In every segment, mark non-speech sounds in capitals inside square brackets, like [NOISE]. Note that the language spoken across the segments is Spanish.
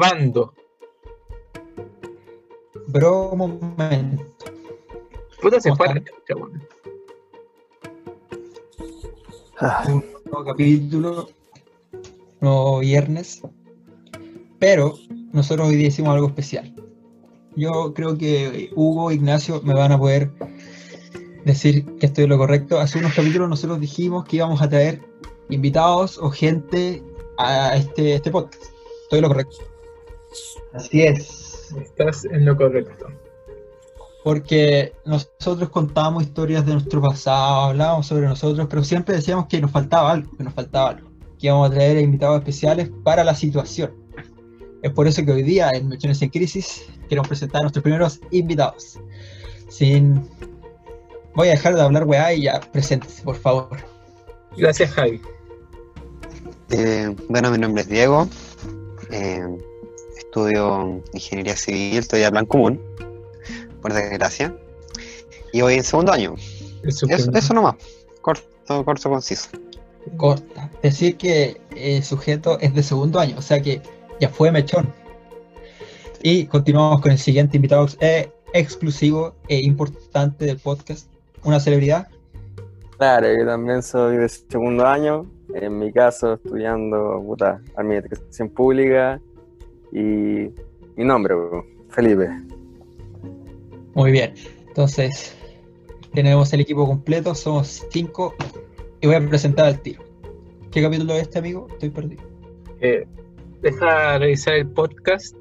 Grabando. Bro, momento. Puta, se ¿Cómo fue a la están? chucha, weón. Un nuevo capítulo, nuevo viernes. Pero nosotros hoy día hicimos algo especial. Yo creo que Hugo, Ignacio me van a poder decir que estoy en lo correcto. Hace unos capítulos nosotros dijimos que íbamos a traer invitados o gente a este, este podcast. Estoy en lo correcto. Así es. Estás en lo correcto. Porque nosotros contábamos historias de nuestro pasado, hablábamos sobre nosotros, pero siempre decíamos que nos faltaba algo, que nos faltaba algo. Que íbamos a traer invitados especiales para la situación. Es por eso que hoy día en Mechones en Crisis queremos presentar a nuestros primeros invitados. Sin... Voy a dejar de hablar weá y ya, preséntese, por favor. Gracias, Javi. Eh, bueno, mi nombre es Diego. eh, estudio ingeniería civil, estoy a plan común, por desgracia. Y voy en segundo año. Eso, primer- eso nomás. Corto, corto, conciso. Corta. Decir que el sujeto es de segundo año, o sea que ya fue mechón. Y continuamos con el siguiente invitado eh, exclusivo e importante del podcast. Una celebridad. Claro, yo también soy de segundo año, en mi caso estudiando puta, administración pública y mi nombre, Felipe. Muy bien. Entonces, tenemos el equipo completo, somos cinco. Y voy a presentar al tiro. ¿Qué capítulo es este, amigo? Estoy perdido. Eh, deja revisar el podcast.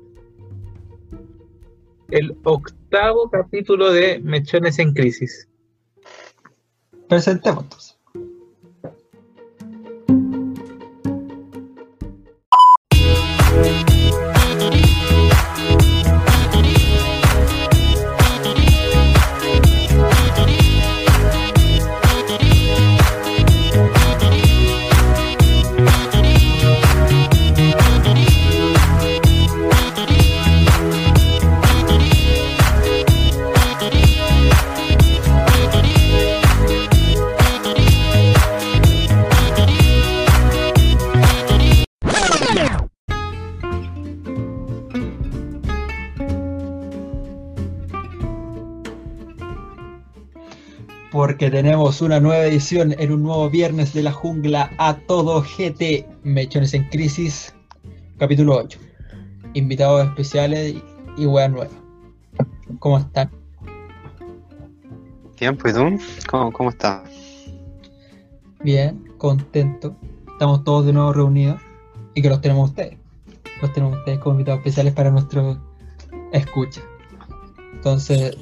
El octavo capítulo de Mechones en Crisis. Presentemos entonces. Porque tenemos una nueva edición en un nuevo viernes de la jungla a todo GT Mechones en Crisis, capítulo 8. Invitados especiales y, weas nuevas. ¿Cómo están? Tiempo, ¿y tú? ¿Cómo, cómo estás? Bien, contento. Estamos todos de nuevo reunidos y que los tenemos ustedes. Los tenemos ustedes como invitados especiales para nuestro escucha. Entonces,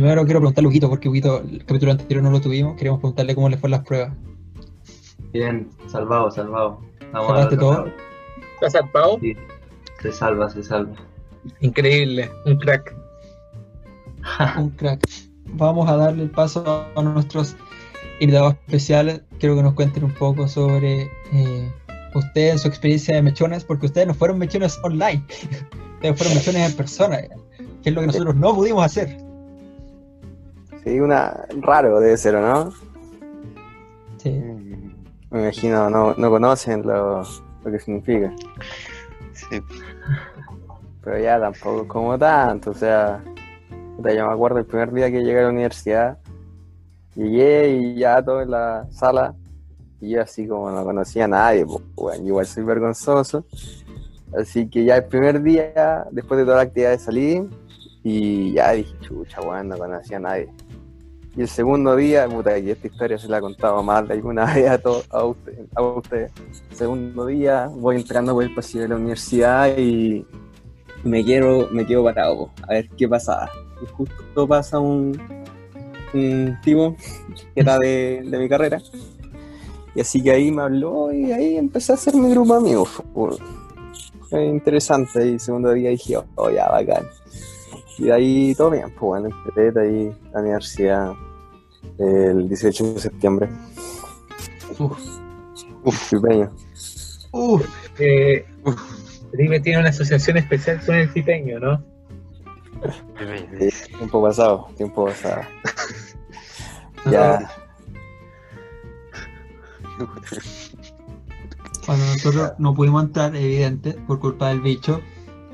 primero quiero preguntarle a Huguito, porque Huguito, el capítulo anterior no lo tuvimos. Queremos preguntarle cómo le fueron las pruebas. Bien, salvado, salvado. Estamos ¿Salvaste todo? ¿Estás salvado? Sí, se salva, se salva. Increíble, un crack. [LAUGHS] Un crack. Vamos a darle el paso a nuestros invitados especiales. Quiero que nos cuenten un poco sobre eh, ustedes, en su experiencia de mechones, porque ustedes no fueron mechones online. [LAUGHS] ustedes fueron mechones en persona, que es lo que nosotros no pudimos hacer. Sí, una raro debe ser, ¿o no? Sí. Me imagino, no, no conocen lo, lo que significa, Sí. pero ya tampoco como tanto, o sea, yo me acuerdo el primer día que llegué a la universidad, llegué y ya todo en la sala, y yo así como no conocía a nadie, pues, bueno, igual soy vergonzoso, así que ya el primer día, después de toda la actividad salí, y ya dije, chucha, weón, no conocía a nadie. Y el segundo día, puta, que esta historia se la he contado de alguna [LAUGHS] vez a, to- a, usted, segundo día voy entrando por el pasillo de la universidad y me quiero, me quedo parado, a ver qué pasaba. Y justo pasa un, un que era de, de mi carrera. Y así que ahí me habló y ahí empecé a hacer mi grupo po. Fue interesante. Y segundo día dije, oh, ya, bacán. Y de ahí todo bien, pues bueno, empecé ahí la universidad el 18 de septiembre. Uf. Uf, Pipeño. Uf. Eh, Felipe tiene una asociación especial con el pipeño, ¿no? Sí, tiempo pasado, tiempo pasado. [LAUGHS] Ya, Cuando nosotros no pudimos entrar, evidente, por culpa del bicho,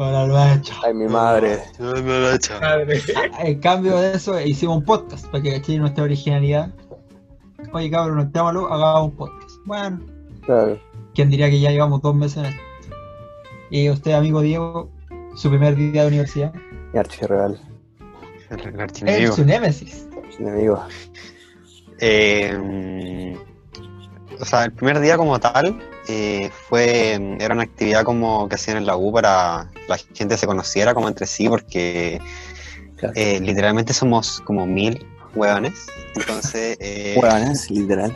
Hola, Albacho. Ay, mi madre. Ay. En cambio de eso, hicimos un podcast para que cachis nuestra originalidad. Oye, cabrón, no estámoslo, hagamos un podcast. Bueno, Claro. ¿quién diría que ya llevamos dos meses en esto? Y usted, amigo Diego, su primer día de universidad. Mi archirreal. El Es su némesis. Enemigo. Eh, o sea, el primer día como tal eh, fue era una actividad como que hacían en la U para la gente se conociera como entre sí porque Claro. eh, literalmente somos como mil hueones. Entonces, [LAUGHS] eh, Hueones, literal.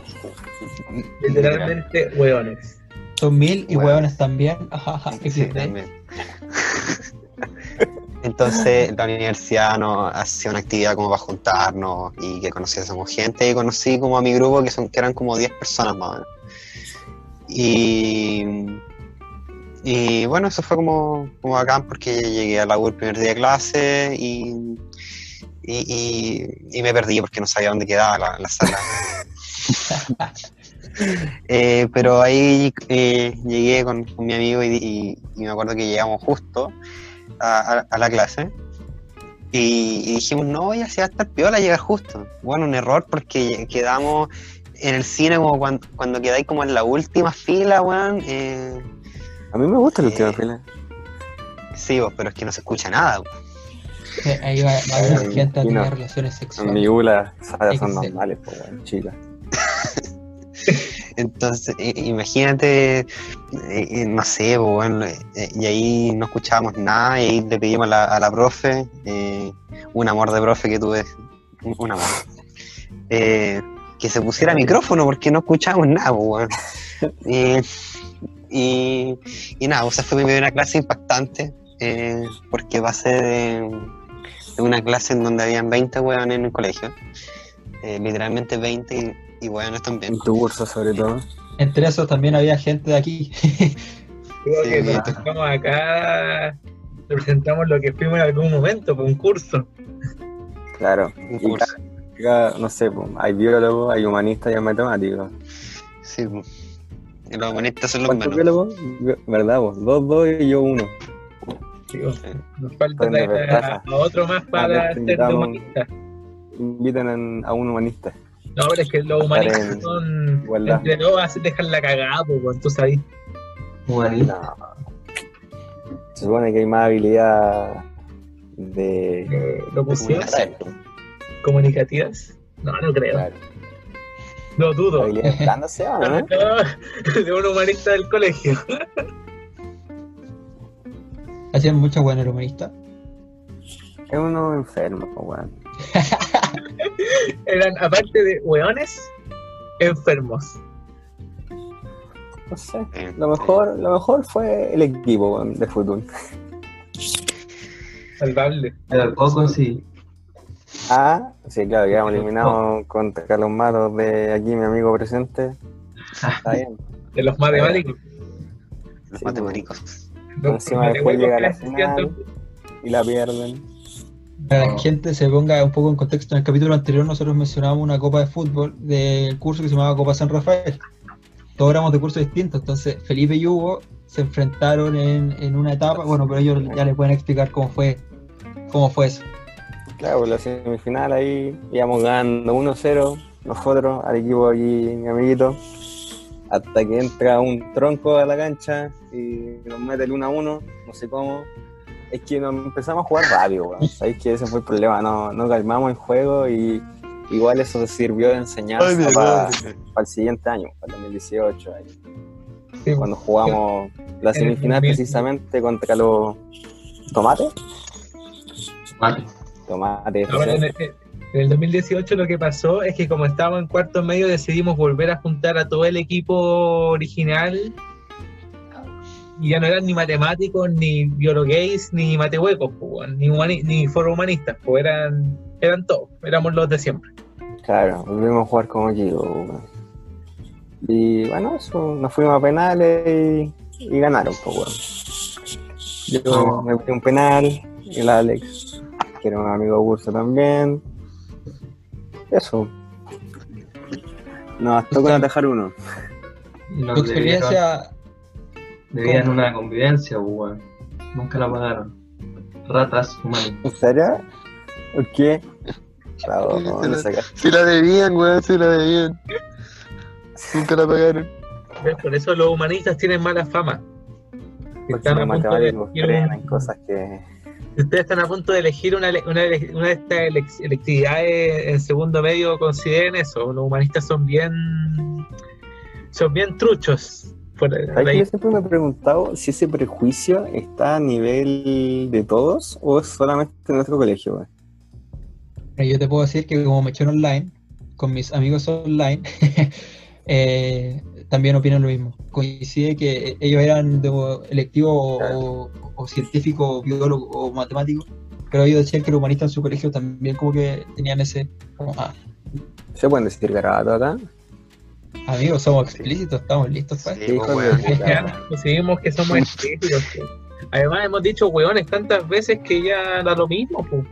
Literalmente hueones. Son mil y hueones [LAUGHS] Sí, también. [LAUGHS] Entonces la universidad nos hacía una actividad como para juntarnos y que conociésemos gente y conocí como a mi grupo que, son, que eran como 10 personas más o menos. Y, y bueno, eso fue como, como bacán porque llegué a la U el primer día de clase y, y, y- y me perdí porque no sabía dónde quedaba la, la sala. [LAUGHS] Eh, pero ahí eh, llegué con, con mi amigo y, me acuerdo que llegamos justo a, a- a la clase y, y dijimos, no, ya se va a estar piola llegar justo. Bueno, un error porque quedamos en el cine como cuando, cuando quedáis como en la última fila, weón. eh, A mí me gusta último Eh, fila. sí, vos, pero es que no se escucha nada. weón. Sí, Ahí va, va a haber Ay, gente a y no. tener relaciones sexuales. mi ULA salas son normales, pues, weón, chica. [LAUGHS] Entonces, i- imagínate, eh, eh, no sé, pues, bueno, eh, y ahí no escuchábamos nada, y ahí le pedimos a la, a la profe, eh, un amor de profe que tuve, un, un amor, eh, que se pusiera micrófono porque no escuchábamos nada, pues, weón. Y, y, y nada, o sea, fue mi primera clase impactante, eh, porque pasé de, de una clase en donde habían 20 weones en el colegio, eh, literalmente 20 y, y weones también. En tu curso, sobre todo. Entre esos también había gente de aquí. Creo Sí, que nos estamos acá, representamos lo que fuimos en algún momento, por un curso. Claro. Un Y curso. No sé, pues, hay biólogos, hay humanistas y hay matemáticos. Sí, y los humanistas son los ¿Cuántos menos. biólogos? Bi- ¿Verdad, vos? Dos, dos y yo uno. Nos falta a, a otro más A para ser humanista. Invitan en- a un humanista. No, pero es que los humanistas en son igualdad. entre todos dejan la cagada, pues, tú sabes. Humanista. No. Se supone que hay más habilidad de... Eh, de locución. Comunicativas. No, no creo. Claro. No dudo. Habilidad dándose, ¿o ¿no? No, de un humanista del colegio. Hacían mucha buena el humanista. Es uno enfermo, weón. [LAUGHS] Eran, aparte de hueones, enfermos. No sé. Sí. Lo mejor, lo mejor fue el equipo de fútbol. Salvable. Pero poco sí. Ah, sí, claro, quedamos eliminados contra Carlos Matos de aquí, mi amigo presente. Está bien. De los matemáticos. Los Sí, matemáticos. Los Encima después llega la final. Y la pierden. Para la gente se ponga un poco en contexto, en el capítulo anterior nosotros mencionábamos una copa de fútbol del curso que se llamaba Copa San Rafael. Todos éramos de cursos distintos, entonces Felipe y Hugo se enfrentaron en, en una etapa, bueno, pero ellos ya les pueden explicar cómo fue, cómo fue eso. Claro, pues la semifinal ahí íbamos ganando 1-0 nosotros al equipo aquí, mi amiguito. Hasta que entra un tronco a la cancha y nos mete el 1-1, no sé cómo. Es que nos empezamos a jugar rápido, weón. Sabéis que ese fue el problema, no, no calmamos el juego y igual eso sirvió de enseñanza para el siguiente año, para el 2018. ahí. Sí, cuando jugamos la semifinal 2000. precisamente contra los tomates. Mate. Tomates. Ahora, en, el, en el 2018 lo que pasó es que como estábamos en cuarto medio decidimos volver a juntar a todo el equipo original y ya no eran ni matemáticos, ni biologués, ni matehuecos, ni, humani- ni foro humanistas, pues eran, eran todos, éramos los de siempre. Claro, volvimos a jugar como equipo. weón. Y bueno, eso, nos fuimos a penales y, y ganaron, pues, weón. Yo me metí un penal, el Alex, que era un amigo de curso también. Eso. Nos tocó atajar uno. Tu experiencia, Debían una convivencia, pues, weón. Nunca la pagaron. Ratas humanistas. ¿En serio? ¿Por qué? Claro, no, Se no la- saca- Si la debían, weón, si la debían. Nunca la pagaron. ¿Ves? Por eso los humanistas tienen mala fama. Porque Están los a punto de matemáticos cosas que. Ustedes están a punto de elegir una, una, una de estas elec- electividades en segundo medio, consideren eso. Los humanistas son bien. son bien truchos. Por, por ¿Sabes que ahí. Yo siempre me he preguntado si ese prejuicio está a nivel de todos o es solamente en nuestro colegio. Pero Yo te puedo decir que como me eché online, con mis amigos online, [LAUGHS] eh, también opinan lo mismo. Coincide que ellos eran de electivo o, o científico, biólogo o matemático, pero ellos decían que los humanistas en su colegio también como que tenían ese, como, ah, ¿Se pueden decir garabato acá? amigos, somos explícitos, estamos listos para esto. Sí, pues, decidimos que somos explícitos. pues. Además, hemos dicho hueones tantas veces que ya da lo mismo. pues.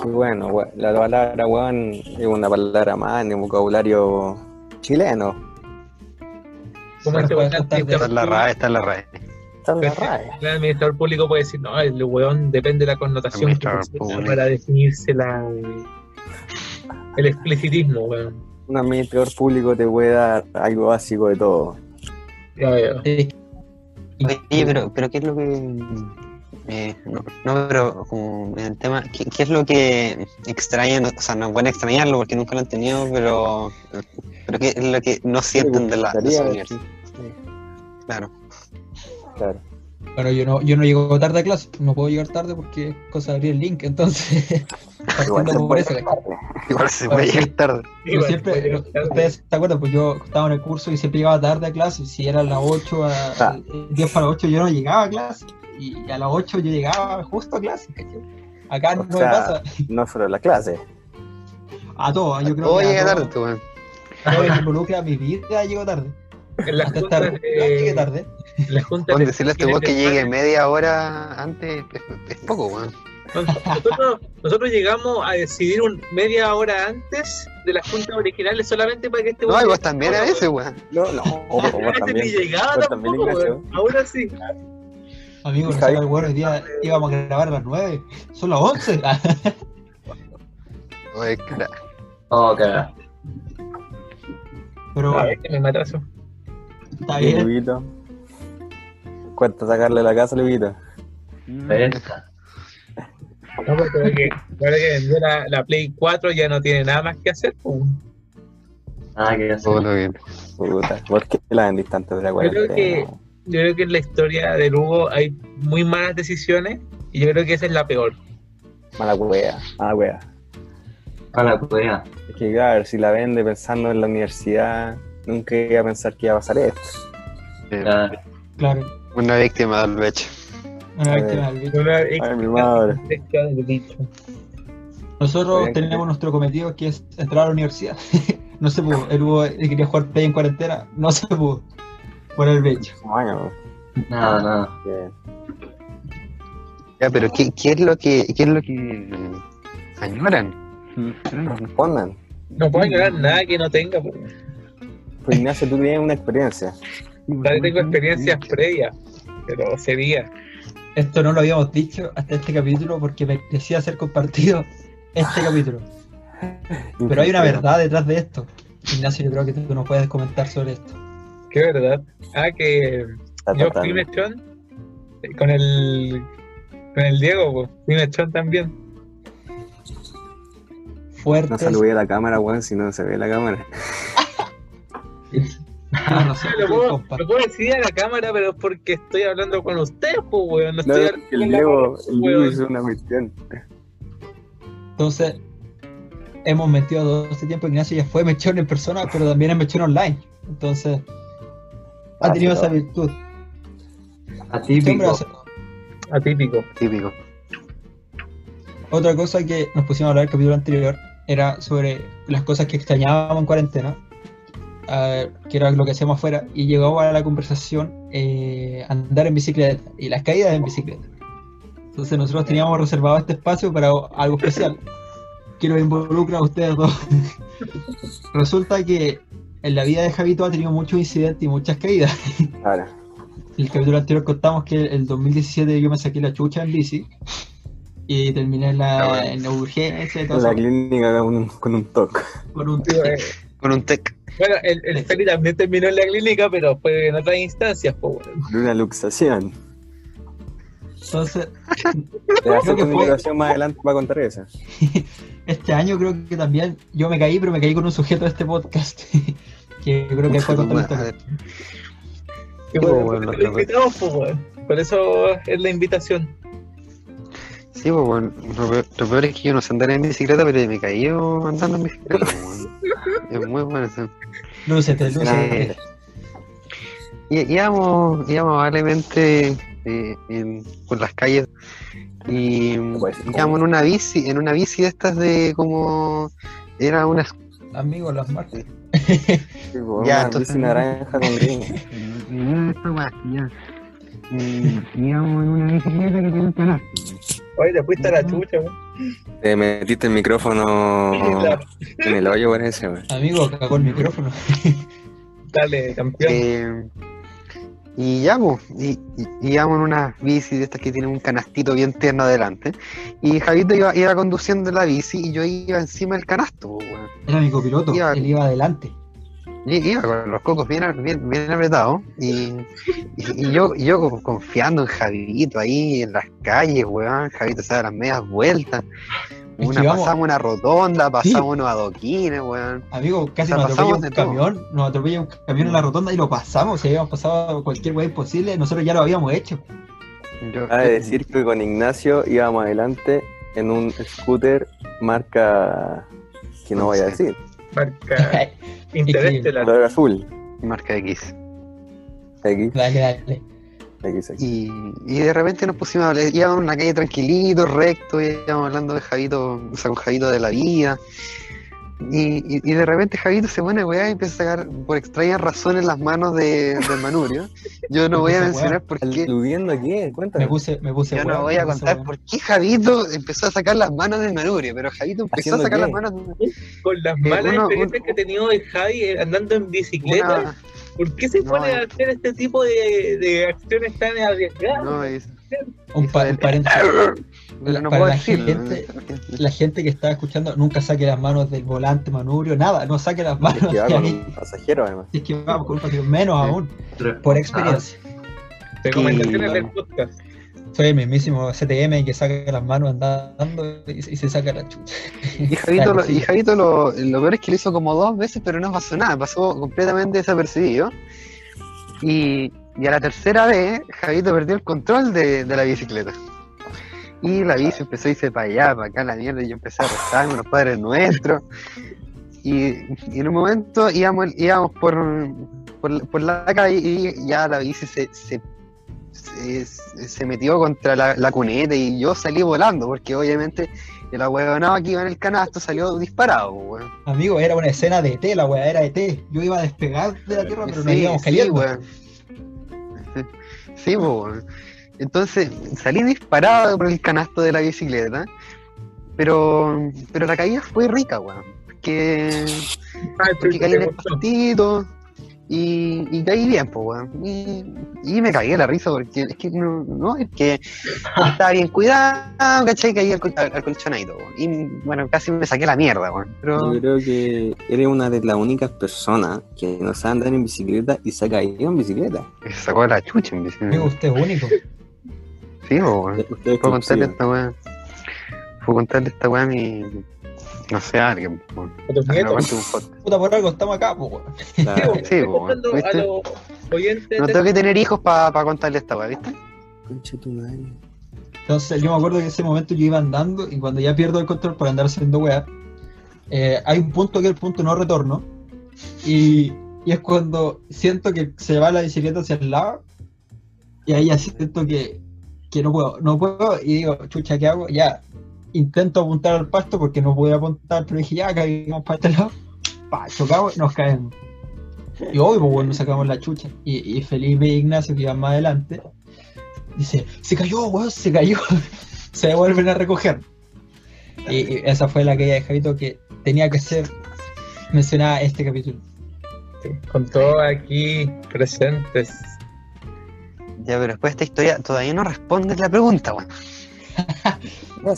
Qué bueno, la palabra weón es una palabra más en el vocabulario chileno. Como este weón Está en la RAE, está en la RAE. Está en la Pero RAE. El administrador público puede decir, no, el hueón depende de la connotación que para definirse la, el explicitismo, weón. Un administrador público te puede dar algo básico de todo. Ya veo. Oye, pero, pero ¿qué es lo que... eh, no, no, pero como en el tema, ¿qué, qué es lo que extrañan? O sea, no pueden extrañarlo porque nunca lo han tenido, pero, pero ¿qué es lo que no sienten de la, de su? Claro. Claro. Bueno, yo no, yo no llego tarde a clase, no puedo llegar tarde porque es cosa de abrir el link, entonces, [LAUGHS] Igual se por puede eso. Igual se puede llegar tarde. Igual, siempre, puede ustedes se acuerdan, pues yo estaba en el curso y siempre llegaba tarde a clase. Si era a las 8, a, Ah. 10 para las 8, yo no llegaba a clase. Y a las 8 yo llegaba justo a clase. ¿cachai? Acá no me pasa. [LAUGHS] No solo la clase. A todo, yo creo Todo que a llega todo- tarde, tú, weón. a todo lo que involucra mi vida llego tarde. En las Hasta juntas, tarde. de- llegué tarde. en las juntas de- decirle a este weón que llegue media hora antes es, es poco, weón. Nosotros, nosotros llegamos a decidir un, media hora antes de las juntas originales solamente para que este No, weón y vos también a veces, weón. No, no, weón. vos [LAUGHS] Antes ni también. llegaba también, tampoco, weón. Ahora sí. Amigo, no el bueno, hoy día íbamos a grabar a las 9. Son las 11. Oye, cra- Oh, cagada. Pero A ver, que me matazo. está bien. Luguito. Cuesta sacarle la casa, Luguito. Esta. No, porque ahora que, ahora que vendió la, la Play 4 ya no tiene nada más que hacer. pues. Nada que hacer. todo lo bien. Puta, ¿por qué la vendís tanto de la Yo creo cuarentena? que- Yo creo que en la historia de Lugo hay muy malas decisiones y yo creo que esa es la peor. Mala wea, mala wea. A la cueva. Es que claro, si la vende pensando en la universidad, nunca iba a pensar que iba a pasar esto. Claro. Claro, Una víctima del hecho. una víctima del bicho. Una Ay, mi madre. experiencia del bicho. Nosotros Bien, tenemos nuestro cometido que es entrar a la universidad. [LAUGHS] no se pudo. El Hugo eh, quería jugar Play en cuarentena. No se pudo. Por el bicho. Bueno, Nada, nada. que- Ya, pero ¿qué, qué es lo que, qué es lo que mm, añoran? respondan. No puedo ganar nada que no tenga. pues. Pues Ignacio, tú tienes una experiencia. Todavía tengo experiencias previas, pero sería. Esto no lo habíamos dicho hasta este capítulo porque merecía ser compartido este capítulo. Pero hay una verdad detrás de esto. Ignacio, yo creo que tú no puedes comentar sobre esto. ¿Qué verdad? Ah, que Está yo tratando. fui mechón eh, con el con el Diego, pues. Fui mechón también. Fuerte. No saludé a la cámara, weón, si no se ve la cámara. [LAUGHS] Lo puedo, lo puedo decir a la cámara, pero es porque estoy hablando con ustedes, pues, weón. No No, estoy el Diego, el Diego hizo una cuestión. Entonces, hemos metido todo este tiempo. Ignacio ya fue mechón en persona, pero también es mechón online. Entonces, ha Ah, tenido esa virtud. Atípico. Atípico. Típico. Otra cosa que nos pusimos a hablar en el capítulo anterior era sobre las cosas que extrañábamos en cuarentena, que era lo que hacíamos afuera, y llegó a la conversación eh, andar en bicicleta y las caídas en bicicleta. Entonces nosotros teníamos reservado este espacio para algo especial, que nos involucra a ustedes dos. [LAUGHS] Resulta que en la vida de Javito ha tenido muchos incidentes y muchas caídas. Ahora, el capítulo anterior contamos que el 2017 yo me saqué la chucha en bici y terminé en la, en urgencia y todo En la eso, clínica con un, con un toque. con un eh, Con un tech. Bueno, el, el Feli también terminó en la clínica, pero fue en otras instancias. De una luxación. Entonces, Te hace una invitación más adelante para contar esa. [LAUGHS] este año creo que también yo me caí, pero me caí con un sujeto de este podcast. [LAUGHS] que creo que fue contar la A historia. ver, Y Sí, por pues, eso bueno, lo invitamos, pues. Por eso es la invitación. Sí, pues bueno, lo peor, lo peor es que yo no sé andar en bicicleta, pero me caí yo andando en bicicleta. pues. [LAUGHS] Es muy bueno eso. Lúcete, lúcete. Y- Íbamos, íbamos amablemente eh, en- por las calles y puede ser íbamos en una bici, en una bici de estas de como era una Amigos, las marcas. Sí, [LAUGHS] pues, Ya, una entonces- bici naranja con gris. [LAUGHS] Y íbamos en una bicicleta que tiene un canal. Oye, te fuiste a la chucha, weón. Te metiste el micrófono La- en el hoyo, parece, weón. Amigo, cagó el micrófono. [LAUGHS] Dale, campeón. Eh, y ya, pues, y, y- íbamos en una bici de estas que tienen un canastito bien tierno adelante. Y Javito iba, iba conduciendo la bici y yo iba encima del canasto, pues. Era mi copiloto, Iba- él iba adelante. Y iba con los cocos bien, bien, bien apretados. Y, y- yo, yo confiando en Javito ahí en las calles, weón. Javito se da las medias vueltas. Es Una, que vamos- pasamos una rotonda, pasamos unos adoquines, weón. Amigo, casi O sea, nos atropella pasamos un todo. camión, nos atropella un camión en la rotonda y lo pasamos, si habíamos pasado cualquier weá imposible, nosotros ya lo habíamos hecho. Yo- Ha de decir que con Ignacio íbamos adelante en un scooter marca que no voy a decir, Marca [LAUGHS] Interestelar. color azul. Marca X. X, dale, dale. Y, y de repente nos pusimos a hablar, íbamos en una calle tranquilito, recto, íbamos hablando de Javito, o sea, con Javito de la vida. Y, y, y de repente Javito se pone weá y empieza a sacar por extrañas razones las manos de, del Manurio. Yo no voy a [LAUGHS] mencionar por qué. ¿Aludiendo a qué? Cuéntame. Me puse, me puse Yo weá, no voy a contar weá. por qué Javito empezó a sacar las manos del Manurio, pero Javito empezó a ¿Haciendo sacar qué? las manos de Con las Eh, malas uno- experiencias un- que ha tenido el Javi andando en bicicleta, una. ¿Por qué se No, pone a eh. hacer este tipo de, de acciones tan arriesgadas? No, es, Un, pa- un paréntesis. [LAUGHS] no Para la gente- La gente que está escuchando, nunca saque las manos del volante, Manurio, nada, no saque las Es manos que va con [LAUGHS] un pasajero, además. Es que vamos con un patrón, menos aún, por experiencia. Recomendaciones Y- del podcast. Soy el mismísimo CTM que saca las manos andando y, y se saca la chucha. Y [LAUGHS] Javito, lo, y. Javito lo, lo peor es que lo hizo como dos veces, pero no pasó nada, pasó completamente desapercibido. Y, y a la tercera vez, Javito perdió el control de, de la bicicleta. Y la bici empezó a irse para allá, para acá, la mierda, y yo empecé a rezar con los padres nuestros. Y, y en un momento íbamos, íbamos por, por, por la calle y ya la bici se, se, se, se metió contra la, la cuneta y yo salí volando, porque obviamente el ahueonado que iba en el canasto salió disparado, weón. Amigo, era una escena de ET, la weá era ET. Yo iba a despegar de la tierra, pero nos Sí, íbamos sí, cayendo. weón. [LAUGHS] Sí, weón. Entonces salí disparado por el canasto de la bicicleta, pero, pero la caída fue rica, weón. Porque, Ah, porque caí en el gustó. pastito y, y caí bien, pues, weón. Y, y me caí de la risa porque es que no, no, es que [LAUGHS] estaba bien cuidado, ¿cachai? Caí al, col- al, al colchonadito, weón. Y bueno, casi me saqué la mierda, weón. Pero Yo creo que eres una de las únicas personas que no sabe andar en bicicleta y se ha caído en bicicleta. se sacó la chucha en bicicleta. Amigo, usted es único. Sí, weón. Puedo contarle esta weá. Puedo contarle esta weá a mi. No sé, alguien. weón. Me nietos. Puta, por algo estamos acá, weón. Claro. [LAUGHS] Sí, po, No tengo que tener hijos para contarle esta weá, ¿viste? Concha tu madre. Entonces, yo me acuerdo que en ese momento yo iba andando y cuando ya pierdo el control por andar haciendo weá, eh, hay un punto que es el punto no retorno. Y, y es cuando siento que se va la bicicleta hacia el lado. Y ahí ya siento que, que no puedo, no puedo. Y digo, chucha, ¿qué hago? Ya, intento apuntar al pasto porque no pude apuntar, pero dije, ya, caímos para este lado. Pa, chocamos y nos caemos. Y hoy, pues, bueno, nos sacamos la chucha. Y, y Felipe e Ignacio, que iban más adelante, dice, se cayó, weón, se cayó. [LAUGHS] se vuelven a recoger. Y, y esa fue la caída de Javito que tenía que ser mencionada en este capítulo. con todos aquí presentes. Ya, pero después de esta historia todavía no respondes la pregunta, weón. [LAUGHS] No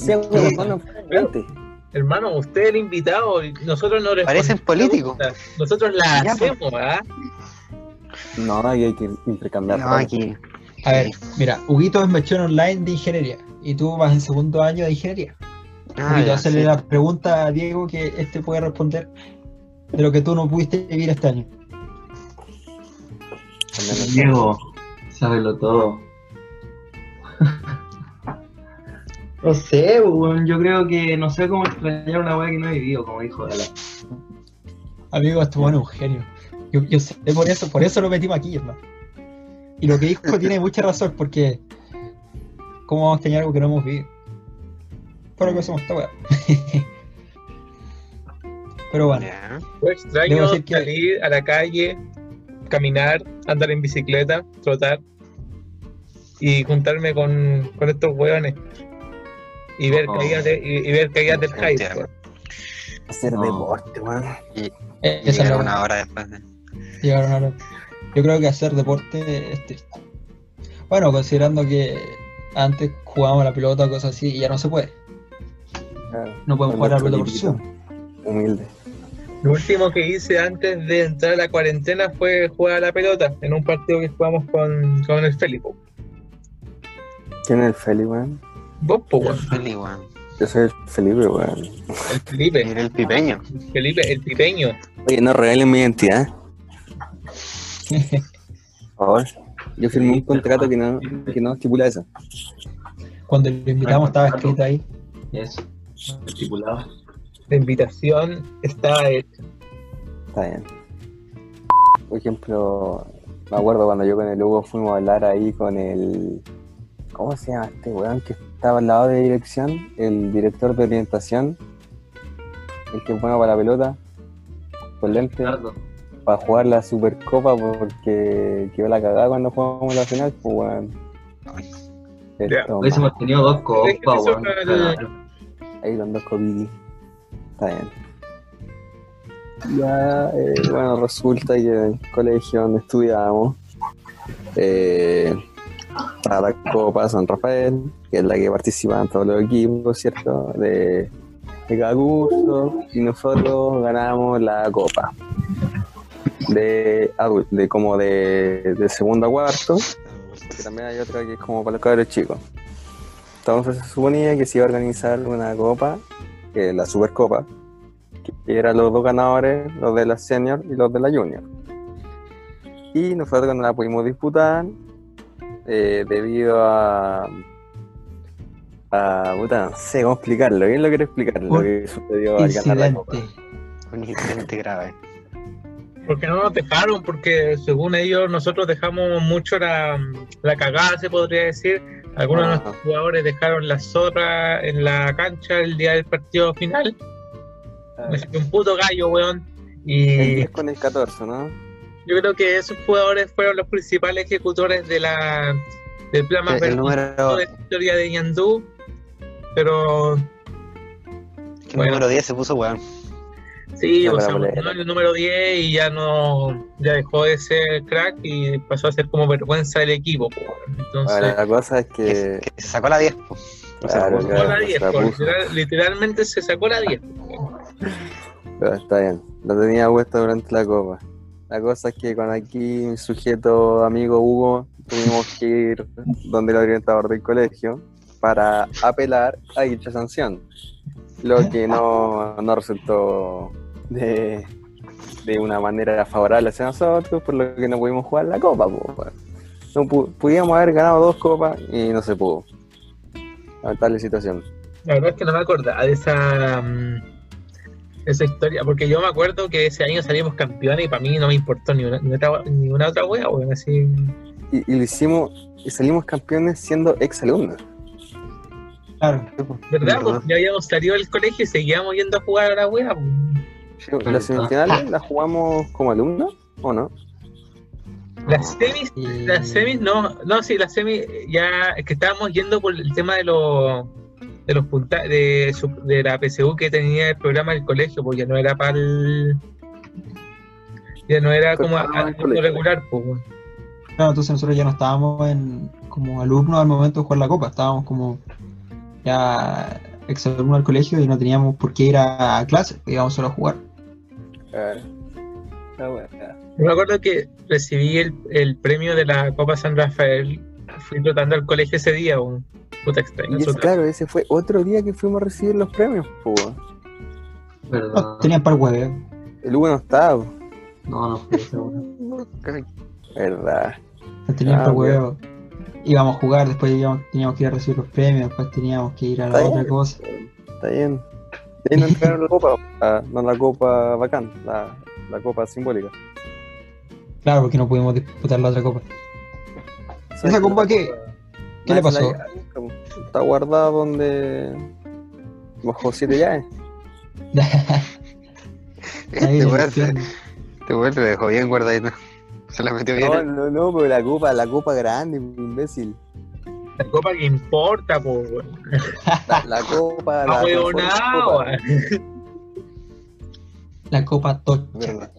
hermano, usted es el invitado y nosotros no Parecen políticos. Nosotros Ya, pues. hacemos, ¿ah? No, aquí hay que intercambiar. No, aquí. A ver, mira, Huguito es mechón online de ingeniería y tú vas en segundo año de ingeniería. Ah, Huguito, hacerle sí. la pregunta a Diego que este puede responder de lo que tú no pudiste vivir este año. Diego, sábelo todo. No sé, weón, yo creo que no sé cómo extrañar una weá que no he vivido, como dijo Gala. Amigo, este bueno es un genio. Yo, yo sé por eso, por eso lo metimos aquí, hermano. Y lo que dijo [LAUGHS] tiene mucha razón, porque ¿cómo vamos a extrañar algo que no hemos vivido? Por lo que hacemos esta weá. Pero bueno. Yo extraño que- salir a la calle, caminar, andar en bicicleta, trotar y juntarme con, con estos hueones y ver Oh. caídas de, y, y ver caídas del hype. Entiendo. Hacer deporte, weón. Y, eh, llegar una hora después de. Llegaron a la- Yo creo que hacer deporte es triste. Bueno, considerando que antes jugábamos la pelota o cosas así y ya no se puede. Claro. No podemos jugar a la pelota por Chiquitito, Zoom. Humilde. Lo último que hice antes de entrar a la cuarentena fue jugar a la pelota en un partido que jugamos con, con el Felipe. ¿Quién es el Feli, weón? Vos, po, weón. El Felipe, weón. el Felipe, Era el pipeño. Felipe, el pipeño. Oye, no regalen mi identidad. [LAUGHS] Por favor. Yo firmé un contrato que no, que no estipula eso. Cuando lo invitamos estaba escrito ahí. Eso, estipulado. La invitación está hecha. Está bien. Por ejemplo, me acuerdo cuando yo con el Hugo fuimos a hablar ahí con el. ¿Cómo se llama este weón que estaba al lado de dirección? El director de orientación. El que es bueno para la pelota. Con lente. Ricardo. Para jugar la Supercopa porque quedó la cagada cuando jugamos la final, pues Ya, Hubiésemos tenido dos copas, weón. Ahí con dos copitis. Está bien. Ya, eh, bueno, resulta que en el colegio donde estudiábamos, eh, para la Copa San Rafael, que es la que participan todos los equipos, ¿cierto? De, de cada y nosotros ganamos la Copa. De adulto, de como de, de segundo a cuarto, también hay otra que es como para los cabros chicos. Entonces se suponía que se iba a organizar una copa, es la Supercopa, que eran los dos ganadores, los de la Senior y los de la Junior. Y nosotros cuando la pudimos disputar, eh, debido a... a puta, no sé cómo explicarlo, ¿quién lo quiere explicar? Lo que sucedió al ganar la copa. Un incidente grave. Porque no nos dejaron, porque según ellos nosotros dejamos mucho la, la cagada, se podría decir. Algunos de Ah. nuestros jugadores dejaron la zorra en la cancha el día del partido final. Me salió un puto gallo, weón. El Y 10 con el 14, ¿no? Yo creo que esos jugadores fueron los principales ejecutores de la del plan más El, el vergonzoso número, de la historia de Ñandú. Pero el bueno. número 10 se puso weón. Sí, No, o sea, el número 10 y ya no, ya dejó de ser crack y pasó a ser como vergüenza del equipo. po. Entonces, Ahora, la cosa es Que, que... que se sacó la 10. po. Claro, sacó claro, la se 10, la po, puso. literal- literalmente se sacó la 10. po. Pero está bien, lo tenía puesto durante la copa. La cosa es que con aquí mi sujeto amigo Hugo tuvimos que ir donde el orientador del colegio para apelar a dicha sanción. Lo que no, no resultó de, de una manera favorable hacia nosotros, por lo que no pudimos jugar la copa. No pu- pudimos haber ganado dos copas y no se pudo. Lamentable situación. La verdad es que no me acordaba de esa, mm, esa historia, porque yo me acuerdo que ese año salimos campeones y para mí no me importó ni una, ni otra, ni una otra wea, weón, así. Y, y lo hicimos y salimos campeones siendo ex alumnos. Claro. ¿Verdad? ¿Verdad? Pues ya habíamos salido del colegio y seguíamos yendo a jugar a la wea. pues. Sí, ¿Las semifinales las jugamos como alumnos o no? Las semis Y- Las semis no, no, sí, las semis ya es que estábamos yendo por el tema de los de los punta de, su- de la PSU que tenía el programa del colegio, pues ya no era para el ya no era como del colegio. regular, pues. weón. Claro, entonces nosotros ya no estábamos en, como alumnos al momento de jugar la copa, estábamos como ya exalumnos al colegio y no teníamos por qué ir a, clase, íbamos solo a jugar. Claro. Está bueno. Yo me acuerdo que recibí el, el premio de la Copa San Rafael. Fui trotando al colegio ese día, un puta extraño. Eso- claro, ese fue otro día que fuimos a recibir los premios, po. No, ¿Verdad? tenían para el hueve. El Hugo no estaba, po. No, no weón. verdad. No tenían Ah, ok. huevo. Íbamos a jugar, después íbamos- teníamos que ir a recibir los premios, después teníamos que ir a la Está otra bien. cosa. Está bien. Ahí nos [LAUGHS] entregaron la copa, la- no la copa bacán, la, la copa simbólica. Claro, porque no pudimos disputar la otra copa. ¿Esa copa qué? ¿Qué le pasó? la. Está guardada donde bajó siete llaves. Este infierno. este weón lo dejó bien guardadito. [LAUGHS] Se la metió bien. No, no, no, pero la copa, la copa grande, imbécil. La copa que importa, po, weón. La, la copa, [LAUGHS] la Ah, huevonao, copa. weón. La copa tocha. Verdad.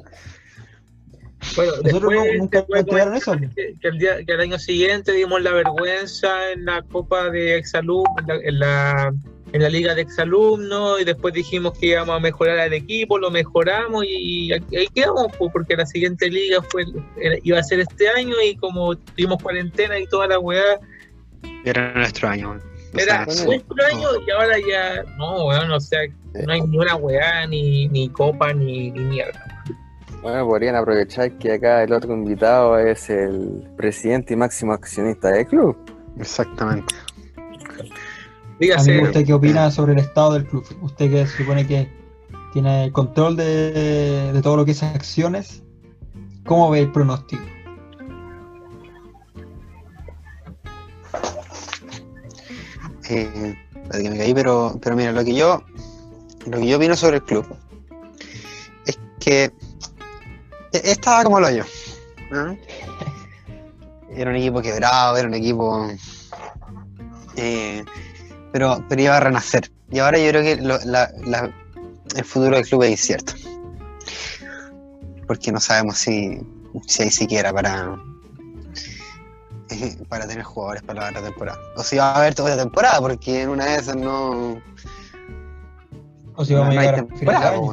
Bueno, Nosotros después, nunca después eso. que, que el día, que el año siguiente dimos la vergüenza en la Copa de Exalumnos, en la, en la, en la Liga de Exalumnos, y después dijimos que íbamos a mejorar al equipo, lo mejoramos y, ahí ahí quedamos, pues, porque la siguiente liga fue era- iba a ser este año y como tuvimos cuarentena y toda la weá, Era nuestro año. O era sea, nuestro año y ahora ya, no, weón, o sea, no hay ni una weá, ni, ni copa, ni, ni mierda. Bueno, podrían aprovechar que acá el otro invitado es el presidente y máximo accionista del club. Exactamente. Dígase, Amigo, ¿usted qué opina sobre el estado del club? Usted que se supone que tiene el control de, de todo lo que es acciones, ¿cómo ve el pronóstico? Eh, que me caí, pero, pero mira, lo que yo lo que yo opino sobre el club es que estaba como lo yo. [LAUGHS] Era un equipo quebrado, era un equipo. eh, pero, pero iba a renacer. Y ahora yo creo que lo- la- la- el futuro del club es incierto. Porque no sabemos si, si hay siquiera para, [LAUGHS] para tener jugadores para la otra temporada. O si va a haber toda la temporada, porque en una de esas no, O si vamos no a llegar a final de año.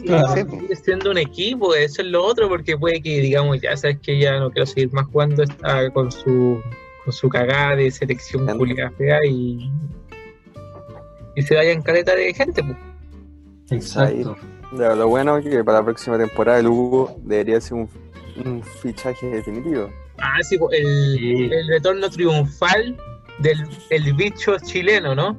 Sí, Claro. siendo un equipo, eso es lo otro, porque puede que digamos, ya sabes que ya no quiero seguir más jugando esta- con su con su cagada de selección fea y y se vayan caleta de gente, pues. Exacto. Lo bueno es que para la próxima temporada el Hugo debería ser un, un fichaje definitivo. Ah, sí, pues, el, Sí. el retorno triunfal del el bicho chileno, ¿no?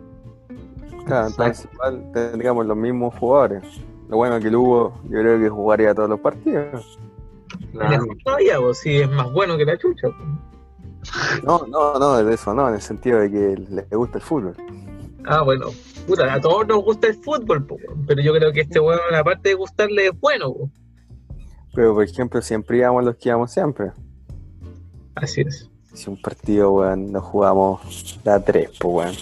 Claro, entonces igual tendríamos los mismos jugadores. Lo bueno que el Hugo yo creo que jugaría todos los partidos. Claro. Todavía, pues, si es más bueno que la chucha. No, no, no, de eso no, en el sentido de que le gusta el fútbol. Ah, bueno, puta, a todos nos gusta el fútbol, pues, pero yo creo que este weón, aparte de gustarle, es bueno. Pero por ejemplo, siempre íbamos los que íbamos siempre. Así es. Si un partido, weón, nos jugamos la 3, pues, weón.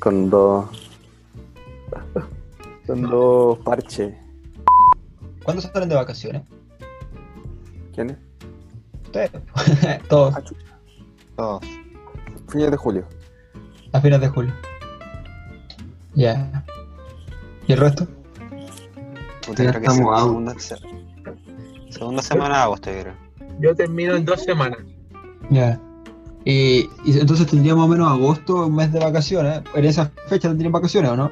Con dos. [LAUGHS] Con dos parches. ¿Cuándo salen de vacaciones? ¿Quiénes? Ustedes. [LAUGHS] Todos, Todos. Fines de julio. a fines de julio. Ya. ¿Y el resto? Ya creo que segunda, se- segunda semana de agosto, yo creo. Yo termino en dos semanas. Ya. Y, y entonces tendríamos más o menos agosto, un mes de vacaciones. En esa fecha tendrían vacaciones, ¿o no?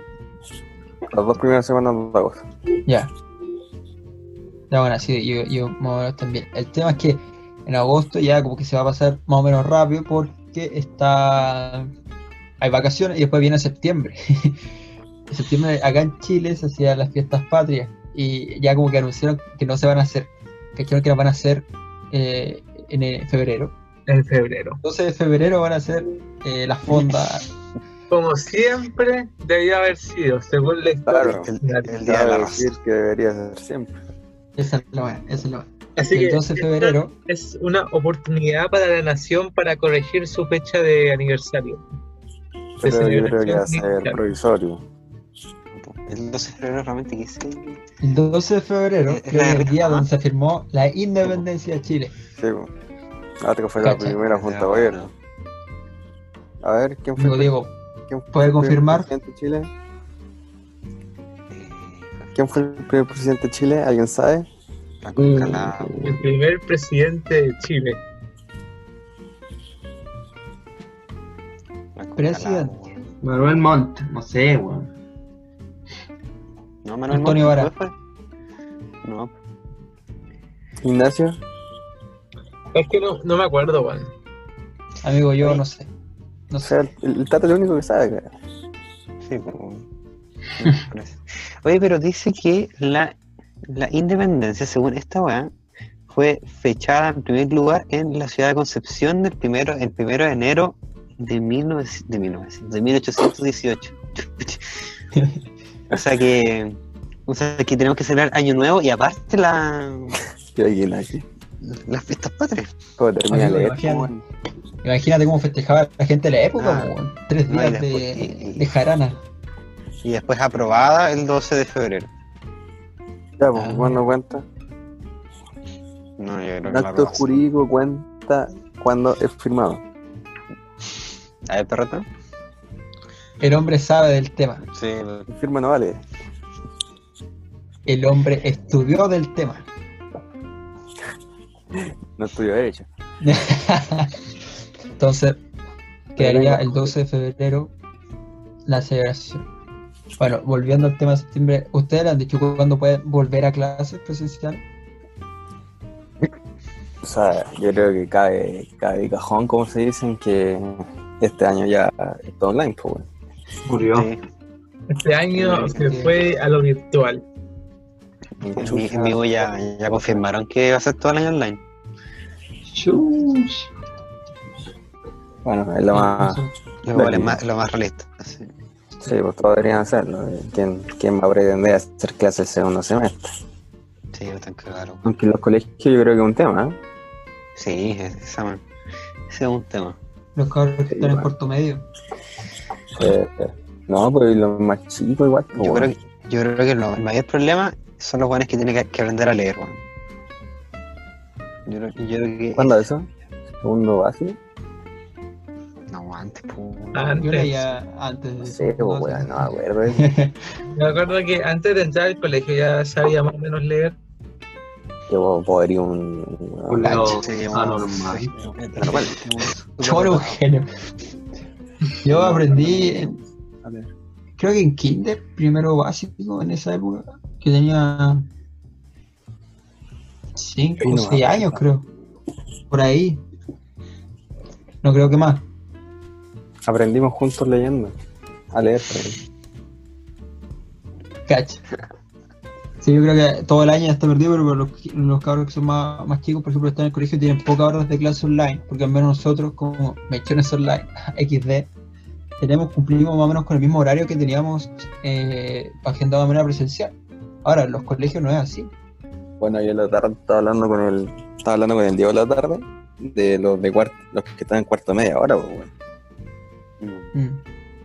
Las dos primeras semanas de agosto. Ya. Ya, bueno, sí, yo, yo más o menos también. El tema es que en agosto ya como que se va a pasar más o menos rápido porque está... Hay vacaciones y después viene septiembre. en [LAUGHS] septiembre acá en Chile se hacían las fiestas patrias y ya como que anunciaron que no se van a hacer, que creo que las van a hacer eh, en eh, febrero. En febrero. 12 de febrero van a hacer eh, las fondas. Como siempre, debía haber sido, según la historia. Claro. El, Claro. el día de la decir que debería ser siempre. Esa es la buena, esa es la buena. Así el que 12 de febrero, es una oportunidad para la nación para corregir su fecha de aniversario. De Pero yo creo que va a ser provisorio. El 12 de febrero realmente quise. el 12 de febrero, Es que la es el día ¿no? donde se firmó la independencia de Chile. Sí. La otra fue la primera junta de gobierno. A ver, ¿quién fue, Diego, quién ¿puede fue confirmar? presidente de Chile? ¿Quién fue el primer presidente de Chile? ¿Alguien sabe? Mm. El primer presidente de Chile. Presidente. Manuel Montt, no sé, weón. No, Manuel Antonio Montt, Vara. ¿fue? No, Ignacio. Es que no, no me acuerdo, weón. amigo, yo no sé. No O sé. sea, el, el Tata es el único que sabe. cara. sí, pues, no. Oye, pero dice que la, la independencia, según esta weá, fue fechada en primer lugar en la ciudad de Concepción del primero, el primero de enero de, 1900 de, 1900 de 1818. [LAUGHS] o sea que o sea que tenemos que celebrar Año Nuevo y aparte la, [LAUGHS] aquí, aquí. las fiestas patrias. Imagínate. cómo festejaba la gente de la época, Ah. Tres No, días después- de, y- de jarana. Y después aprobada el 12 de febrero. Ya, pues, Ah. cuando cuenta. No, yo creo El que acto jurídico cuenta cuando es firmado. A ver, perrota. El hombre sabe del tema. Sí, Si firma no vale. El hombre estudió del tema. [LAUGHS] No estudio derecho. [LAUGHS] Entonces, quedaría el 12 de febrero la celebración. Bueno, volviendo al tema de septiembre, ¿ustedes le han dicho cuándo pueden volver a clases presenciales? O sea, yo creo que cabe de cajón, como se dicen, que este año ya es todo online, pues. Murió. sí. Este año Sí, se fue a lo virtual. En vivo ya, ya confirmaron que va a ser todo el año online. Chuch. Bueno, es lo más. Lo, más, lo más realista. sí. Sí, pues todos deberían hacerlo. ¿Quién, quién va a pretender hacer clases el segundo semestre? Sí, están cagados. Aunque en los colegios yo creo que es un tema, ¿eh? Sí, ese es un tema. Los cabros que Sí, están en cuarto medio. Eh, no, pues los más chicos igual. pues, Yo creo, que- yo creo que el mayor problema son los buenos que tienen que, que aprender a leer, weón. Yo, creo- yo creo que. ¿Cuándo eso? ¿Segundo básico? No, antes, pues. Yo Antes. leía antes de No sé, weón, no me acuerdo. [LAUGHS] Me acuerdo que antes de entrar al colegio ya sabía más o menos leer. Yo podría un. Un anormal. Normal. Choro, genio. Yo aprendí, en- A ver. creo que en kinder, primero básico en esa época, que tenía 5 Ahí o no 6 va. años, creo. Por ahí. No creo que más. Aprendimos juntos leyendo. A leer. Cacha. Sí, yo creo que todo el año ya está perdido, pero los, los cabros que son más, más chicos, por ejemplo, están en el colegio, tienen pocas horas de clase online, porque al menos nosotros, como mechones online, [LAUGHS] XD, tenemos, cumplimos más o menos con el mismo horario que teníamos eh, agendado de manera presencial. Ahora, en los colegios no es así. Bueno, yo la tarde estaba hablando con el. Estaba hablando con el Diego la tarde. De los de cuarto, los que están en cuarto media ahora, pues, weón.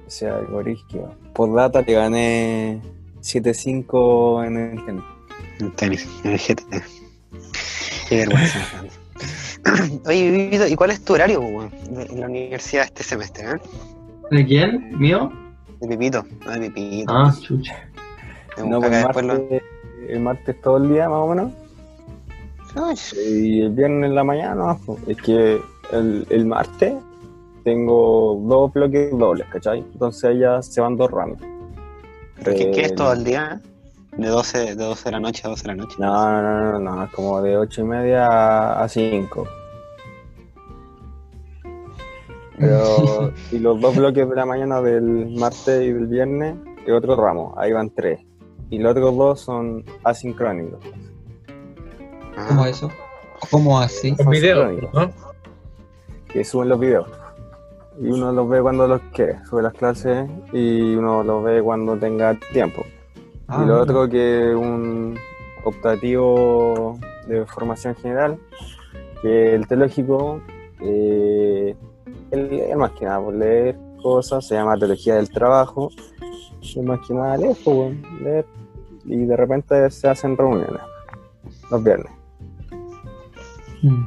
O sea, algo brígido. Por data le gané 7-5 en el tenis. En tenis, en el GT. Qué vergüenza. [LAUGHS] [CLEARS THROAT] Oye, Vivito, ¿y cuál es tu horario, weón, de- en la universidad este semestre, eh? ¿De quién? ¿Mío? De Pipito, no de Pipito. Ah, chucha. No, pues el lo- martes, el martes todo el día, más o menos. Ay, Y el viernes en la mañana, no, pues, es que el, el martes tengo dos bloques dobles, ¿cachai? Entonces ya se van dos ramos. ¿Pero qué, qué es todo el día? De 12, de 12 de la noche a 12 de la noche. No, no, no, no, no, es como de ocho y media a 5. Pero, [LAUGHS] y los dos bloques de la mañana del martes y del viernes, es otro ramo, ahí van tres. Y los otros dos son asincrónicos. ¿Cómo eso? ¿Cómo así? Con video, sincrónicos. ¿no? que suben los videos. Y uno los ve cuando los quiere, sube las clases y uno los ve cuando tenga tiempo. Ah, y lo otro que un optativo de formación general, que el teológico, eh, el, más que nada por leer cosas, se llama teología del trabajo, y más que nada leer, pues, leer, y de repente se hacen reuniones los viernes. Mm.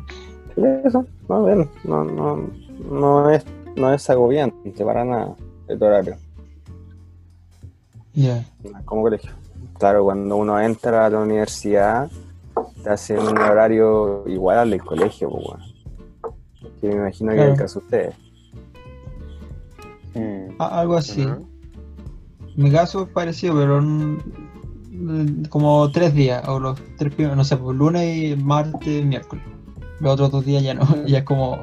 Y eso, No, no, no, no es, no es agobiante para nada el horario, Ya. como colegio. Claro, cuando uno entra a la universidad, te hacen un horario igual al del colegio, pues. Que me imagino que es el caso de ustedes. Mm. A- Algo así. Ujú. Mi caso es parecido, pero en- como tres días, o los tres primeros, no sé, pues lunes, martes, miércoles. Los otros dos días ya no, [LAUGHS] ya es como,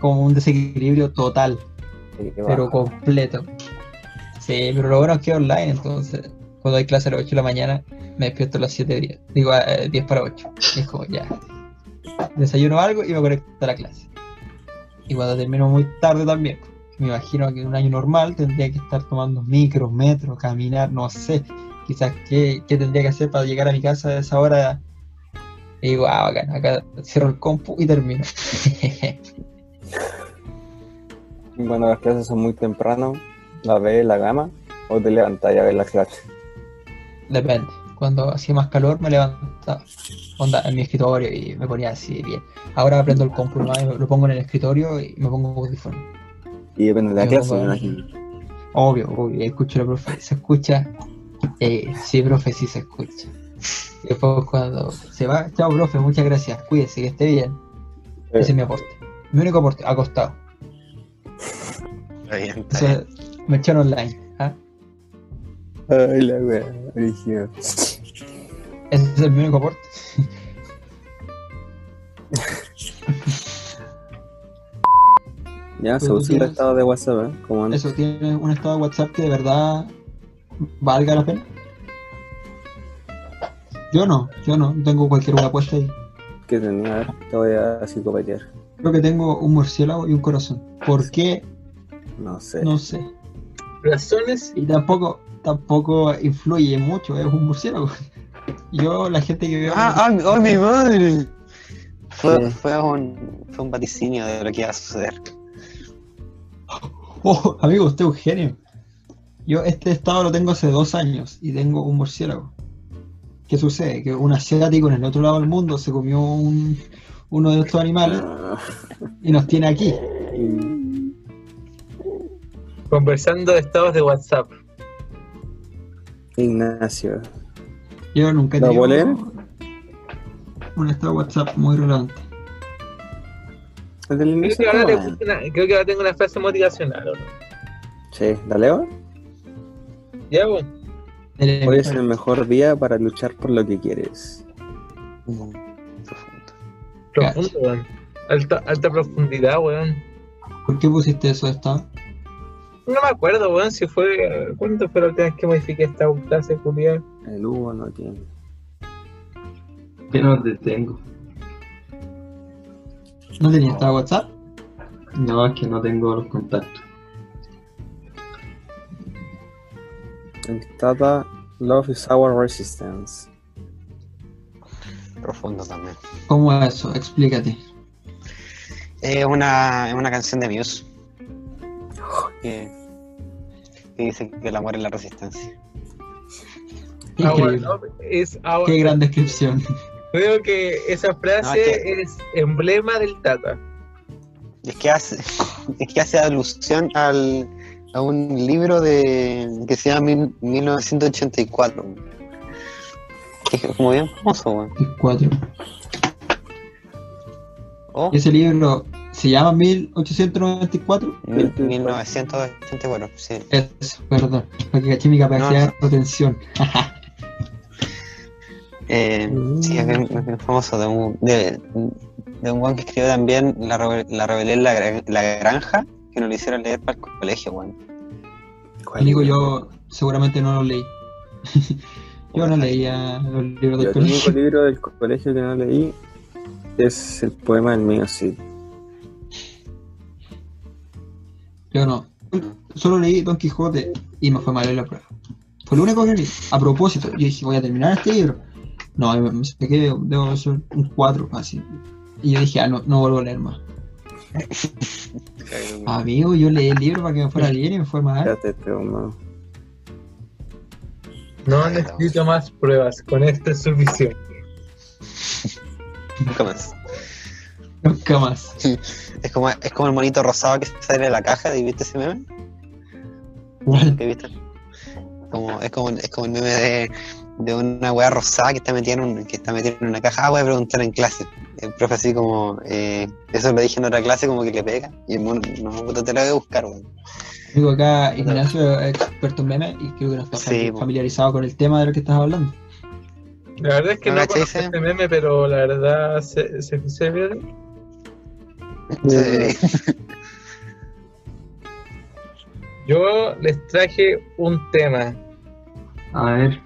como un desequilibrio total, pero baja. completo. Sí, pero lo bueno es que online, entonces cuando hay clase a las 8 de la mañana, me despierto a las 7 de 10. Digo, eh, 10 para 8. Y es como ya. Desayuno algo y me conecto a la clase. Y cuando termino muy tarde también, me imagino que en un año normal tendría que estar tomando micros, metros, caminar, no sé. Quizás qué, qué tendría que hacer para llegar a mi casa a esa hora. Y digo, ah, bacán, acá cierro el compu y termino. [LAUGHS] Cuando las clases son muy temprano, ¿las ves la cama o te levantas a ver las clases? Depende. Cuando hacía más calor me levantaba onda, en mi escritorio y me ponía así bien. Ahora prendo el compu lo pongo en el escritorio y me pongo audífono. Y depende de la clase, me imagino. Obvio, obvio, escucho la profe. ¿Se escucha? Eh, sí, profe, sí se escucha. Y después cuando se va, chao, profe, muchas gracias, cuídese, que esté bien. Ese es mi aporte. Mi único aporte, acostado. Está bien, O sea, bien. me echaron online. ¿ah? Ay, la wea, brígido. Ese es mi único aporte. Ya, se usa el estado de WhatsApp, ¿eh? Como antes. Eso, ¿tienes un estado de WhatsApp que de verdad valga la pena? Yo no, yo no, tengo cualquier hueá puesta ahí. que tenía, a ver, te voy a psicopatear. Creo que tengo un murciélago y un corazón. ¿Por qué? No sé. No sé. Razones. Y tampoco, tampoco influye mucho, es un murciélago. [LAUGHS] Yo, la gente que veo. Ah, ah, oh, mi madre. Fue, fue, un, fue un vaticinio de lo que iba a suceder. [LAUGHS] Oh, amigo, usted es un genio. Yo este estado lo tengo hace dos años y tengo un murciélago. ¿Qué sucede? Que un asiático en el otro lado del mundo se comió un, uno de estos animales y nos tiene aquí. Conversando de estados de WhatsApp. Ignacio. Yo nunca he ¿La tenido un estado de WhatsApp muy relevante. ¿Es del Creo que, ahora Ah, una- creo que ahora tengo una frase motivacional, ¿o no? Sí, ¿la leo? Ya, bueno. Del Hoy es el mejor día para luchar por lo que quieres. Mm. Profundo, weón. Alta, alta profundidad, weón. ¿Por qué pusiste eso de estado? No me acuerdo, weón, si fue. ¿Cuándo fue la última vez que modifiqué esta clase, Julián? El Hugo no tiene. Que no te tengo. ¿No tenía estado de WhatsApp? No, es que no tengo los contactos. El Tata Love is our resistance. Profundo también. ¿Cómo es eso? Explícate. Es una, es una canción de Muse. Que, que dice que el amor es la resistencia. Increíble. our- Qué gran descripción. Creo que esa frase No, es que- es emblema del Tata. Es que hace, es que hace alusión al, a un libro de que se llama mil- 1984. Es [LAUGHS] como bien famoso, weón. El 4. Oh, Ese libro se llama 1894. mil- 1984, sí. Eso, perdón. Para que caché mi capacidad de retención. [LAUGHS] Eh, sí, es bien, famoso. De un, de, de un weón que escribió también La, la rebelión en la, la granja, que nos lo hicieron leer para el colegio, weón. Amigo, yo seguramente no lo leí. [LAUGHS] yo no leía los libros del Yo el único colegio. libro del co- colegio que no leí es el poema del mío, sí. Yo no. Solo leí Don Quijote y me fue mal en la prueba. Fue lo único que leí. A propósito, yo dije, voy a terminar este libro. No, me, saqué, debo, ser un 4 así. Y yo dije, ah, no, no vuelvo a leer más. [LAUGHS] Amigo, yo leí el libro para que me fuera [LAUGHS] bien y me fue mal. Espérate, este humano. No necesito más pruebas, con esto es suficiente. [LAUGHS] Nunca más. Nunca más. [LAUGHS] Es como, es como el monito rosado que sale de la caja, ¿y ¿viste ese meme? ¿Qué viste? Como, es, como, es como el meme de, de una weá rosada que está metida en, un, que está metida en una caja. Ah, voy a preguntar en clase. El profe así como, eh, eso lo dije en otra clase como que le pega. Y el mono, no, te lo voy a buscar, weón. Digo acá, Ignacio es experto en memes y creo que no está Sí, familiarizado con el tema de lo que estás hablando. La verdad es que ¿No no, conozco este meme, pero la verdad se, se, se ve. Sí. [LAUGHS] Yo les traje un tema. A ver.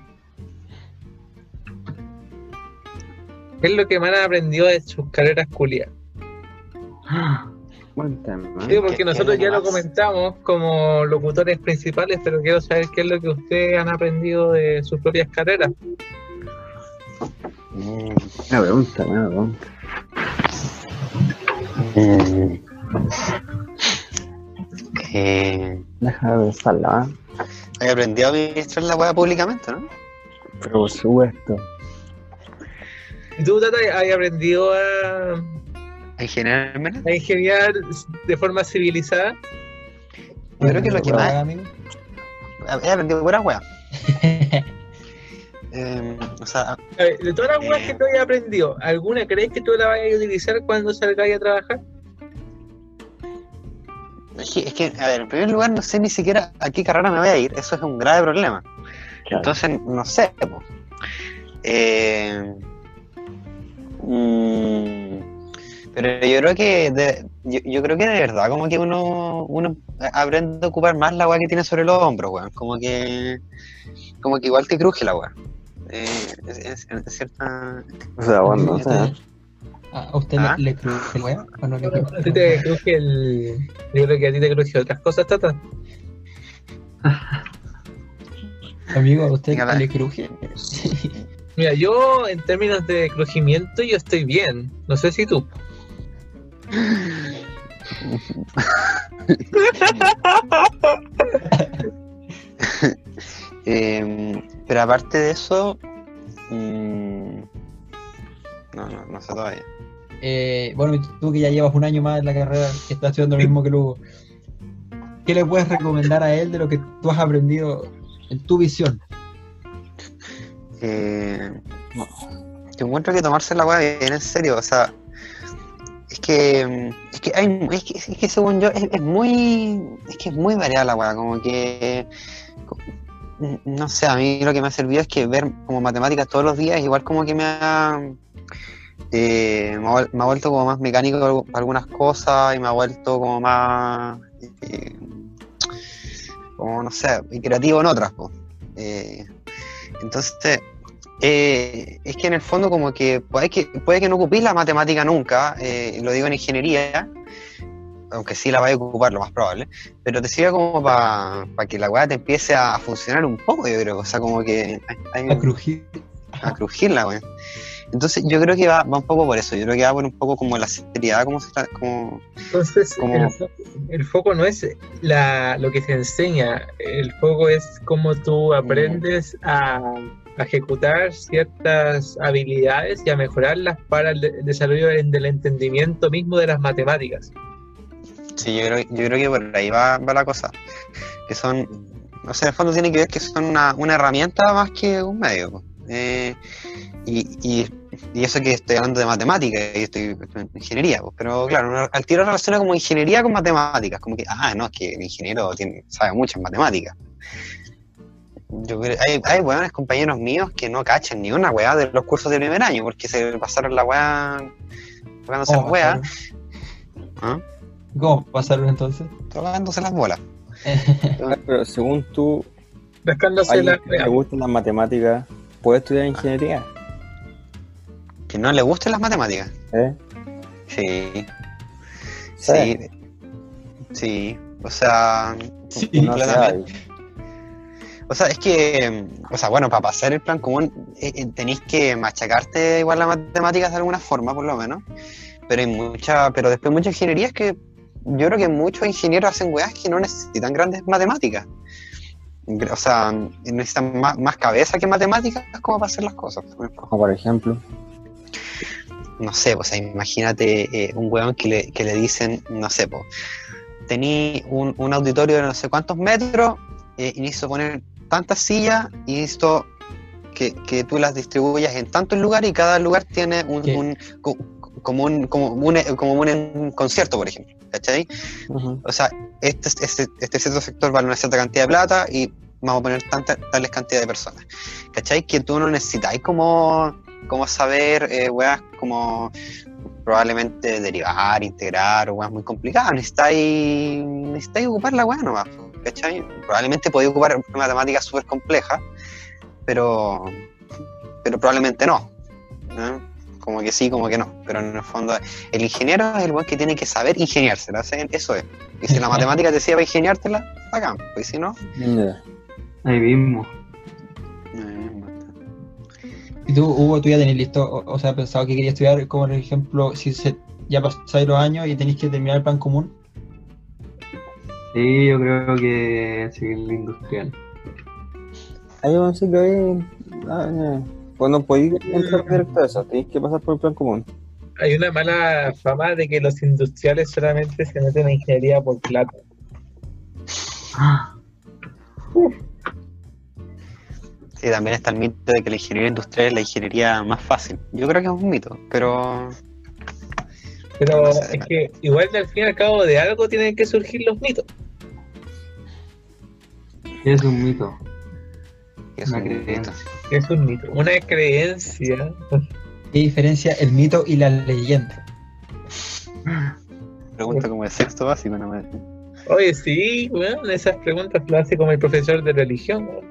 ¿Qué es lo que me han aprendido de sus carreras culias? [GASPS] [LAUGHS] Buen tema. Sí, porque ¿Qué- nosotros ya lo comentamos como locutores principales, pero quiero saber qué es lo que ustedes han aprendido de sus propias carreras. Buena pregunta, buena pregunta. mm. Eh, Déjame pensarla, ¿eh? he aprendido a administrar la weá públicamente, ¿no? Pero por supuesto. ¿Y tú, Tata, has aprendido a, En general, ingeniar de forma civilizada? Yo creo que lo que ¿Puedo más-? He aprendido pura weá. [LAUGHS] Eh, o sea, A ver, de todas las cosas que tú hayas aprendido, ¿alguna crees que tú la vayas a utilizar cuando salgáis a trabajar? es que, es que, a ver, en primer lugar, no sé ni siquiera a qué carrera me voy a ir. Eso es un grave problema. Claro. Entonces, no sé. Eh, mm, pero yo creo que de, yo, yo creo que de verdad como que uno uno aprende a ocupar más la weá que tiene sobre los hombros, weón. Como que como que igual te cruje la weá. Eh, es, es- es cierta O sea, bueno, no sé. ¿A a usted ¿Ah? le, le cruje el o no le A ti te cruje el. Yo creo que a ti te cruje otras cosas, Tata. [LAUGHS] Amigo, ¿a usted Venga, le cruje? [LAUGHS] Mira, yo en términos de crujimiento, yo estoy bien. No sé si tú. [LAUGHS] Eh, pero aparte de eso, mm, no, no, no sé todavía. Eh, bueno, tú que ya llevas un año más en la carrera, que estás estudiando lo mismo que Lugo, ¿qué le puedes recomendar a él de lo que tú has aprendido en tu visión? Eh, yo encuentro que tomarse la weá bien en serio, o sea, que, es que hay, es que, según yo, es, muy, es que es muy variada la weá, como que, no sé, a mí lo que me ha servido es que ver como matemáticas todos los días, igual como que me ha, eh, me, vuelto como más mecánico algu- algunas cosas y me ha vuelto como más, eh, como no sé, creativo en otras, po. Eh, entonces, eh, es que en el fondo como que puede que, puede que no ocupéis la matemática nunca, eh, lo digo en ingeniería, aunque sí la vais a ocupar lo más probable, pero te sirve como para que la weá te empiece a funcionar un poco, yo creo, o sea, como que hay, hay- A crujir. a crujirla, weón. Entonces yo creo que va, va un poco por eso, yo creo que va por un poco como la seriedad, como se está, como, Entonces, Como- el, fo- el foco no es la, lo que se enseña, el foco es cómo tú aprendes a, a ejecutar ciertas habilidades y a mejorarlas para el, de- el desarrollo del, entendimiento mismo de las matemáticas. Sí, yo creo, que por ahí va, la cosa. Que son, o sea, en el fondo tiene que ver que son una, herramienta más que un medio. Eh, y, y, eso que estoy hablando de matemáticas, y estoy en ingeniería, pues, pero claro, al tiro relaciona como ingeniería con matemáticas, como que, ah, no, es que el ingeniero sabe mucho en matemáticas. Yo creo, hay, hay buenos compañeros míos que no cachan ni una weá de los cursos de primer año, porque se pasaron la weá tocándose las ¿Cómo weas, pasaron? ¿ah? ¿Cómo pasaron entonces? tocándose las bolas. [LAUGHS] Pero según tú, la que le gustan las matemáticas, ¿puede estudiar ingeniería? Que no le gusten las matemáticas. ¿Eh? Sí. Sí. Sí. Sí. O sea, Sí, No sé, completamente. O sea, es que, o sea, bueno, para pasar el plan común eh, eh, tenéis que machacarte igual las matemáticas de alguna forma, por lo menos. Pero hay mucha, pero después muchas ingenierías que yo creo que muchos ingenieros hacen weas que no necesitan grandes matemáticas. O sea, necesitan más, más cabeza que matemáticas como para hacer las cosas. como por ejemplo. no sé, o sea, imagínate eh, un weón que le, que le dicen, no sé, pues, tení un, un auditorio de no sé cuántos metros eh, y necesito poner tantas sillas y necesito que, que tú las distribuyas en tantos lugares y cada lugar tiene un, un- co- como un como un, como un, concierto, por ejemplo, ¿cachai? O sea, este, este, este cierto sector vale una cierta cantidad de plata y vamos a poner tantas tales cantidad de personas. ¿Cachai? Que tú no necesitáis como, como saber, eh, weas, como probablemente derivar, integrar, weas muy complicadas. Necesitáis, necesitáis ocupar la wea nomás. ¿Cachai? Probablemente podéis ocupar matemáticas súper complejas, pero, pero probablemente no. ¿no? Como que sí, como que no. Pero en el fondo, el ingeniero es el weón que tiene que saber ingeniársela. ¿sí? Eso es. Y si la [LAUGHS] matemática te sirve para ingeniártela, bacán. Pues si no, Ya. Ahí mismo. ¿Y tú, Hugo, tú ya tenés listo, o, o sea, pensado que querías estudiar, como por ejemplo, si se, ya pasáis los años y tenéis que terminar el plan común? Sí, yo creo que civil industrial. Ahí vamos a que ahí. Ah, ya. Pues no podéis entrar directo a eso, tenéis que pasar por el plan común. Hay una mala fama de que los industriales solamente se meten a ingeniería por plata. [GASPS] Sí, también está el mito de que la ingeniería industrial es la ingeniería más fácil. Yo creo que es un mito, pero Pero No sé, es que igual al fin y al cabo de algo tienen que surgir los mitos. Es un mito. es Una un creencia. Es un mito, una creencia. ¿Qué diferencia el mito y la leyenda? Pregunta como de sexto básico, no me Oye, sí, weón, esas preguntas las hace como el profesor de religión. weón.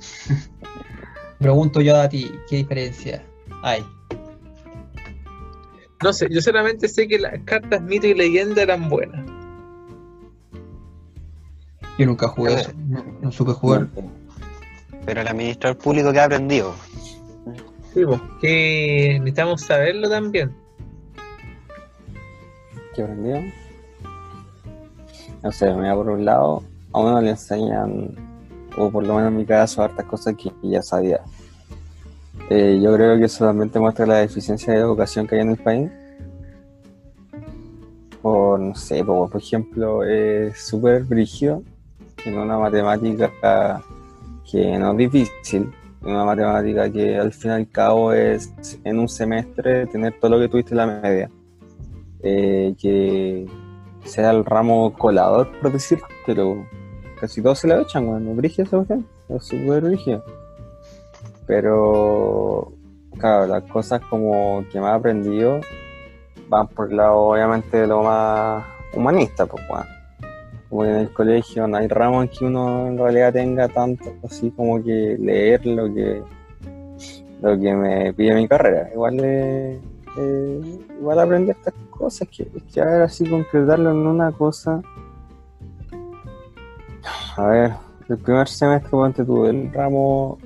[LAUGHS] Pregunto yo a ti, ¿qué diferencia hay? No sé, yo solamente sé que las cartas mito y leyenda eran buenas. Yo nunca jugué eso, no, no supe jugar. Pero el administrador público que ha aprendido. Sí, pues, que necesitamos saberlo también. ¿Qué aprendió? No sé, mira, por un lado, a uno le enseñan, o por lo menos en mi caso, hartas cosas que ya sabía. Eh, yo creo que eso también te muestra la deficiencia de educación que hay en el país. Por, no sé, por, por ejemplo, es súper brígido en una matemática que no es difícil, en una matemática que al fin y al cabo es en un semestre tener todo lo que tuviste en la media. Eh, que sea el ramo colador, por decir, pero casi todos se la echan. Es brígido esa cuestión, es súper brígido. Pero, claro, las cosas como que me he aprendido van por el lado, obviamente, de lo más humanista, pues, weón. Como en el colegio no hay ramos en que uno en realidad tenga tanto así como que leer lo que lo que me pide mi carrera. Igual eh, igual aprender estas cosas que, que a ver así concretarlo en una cosa. A ver, el primer semestre ponte tú el ramo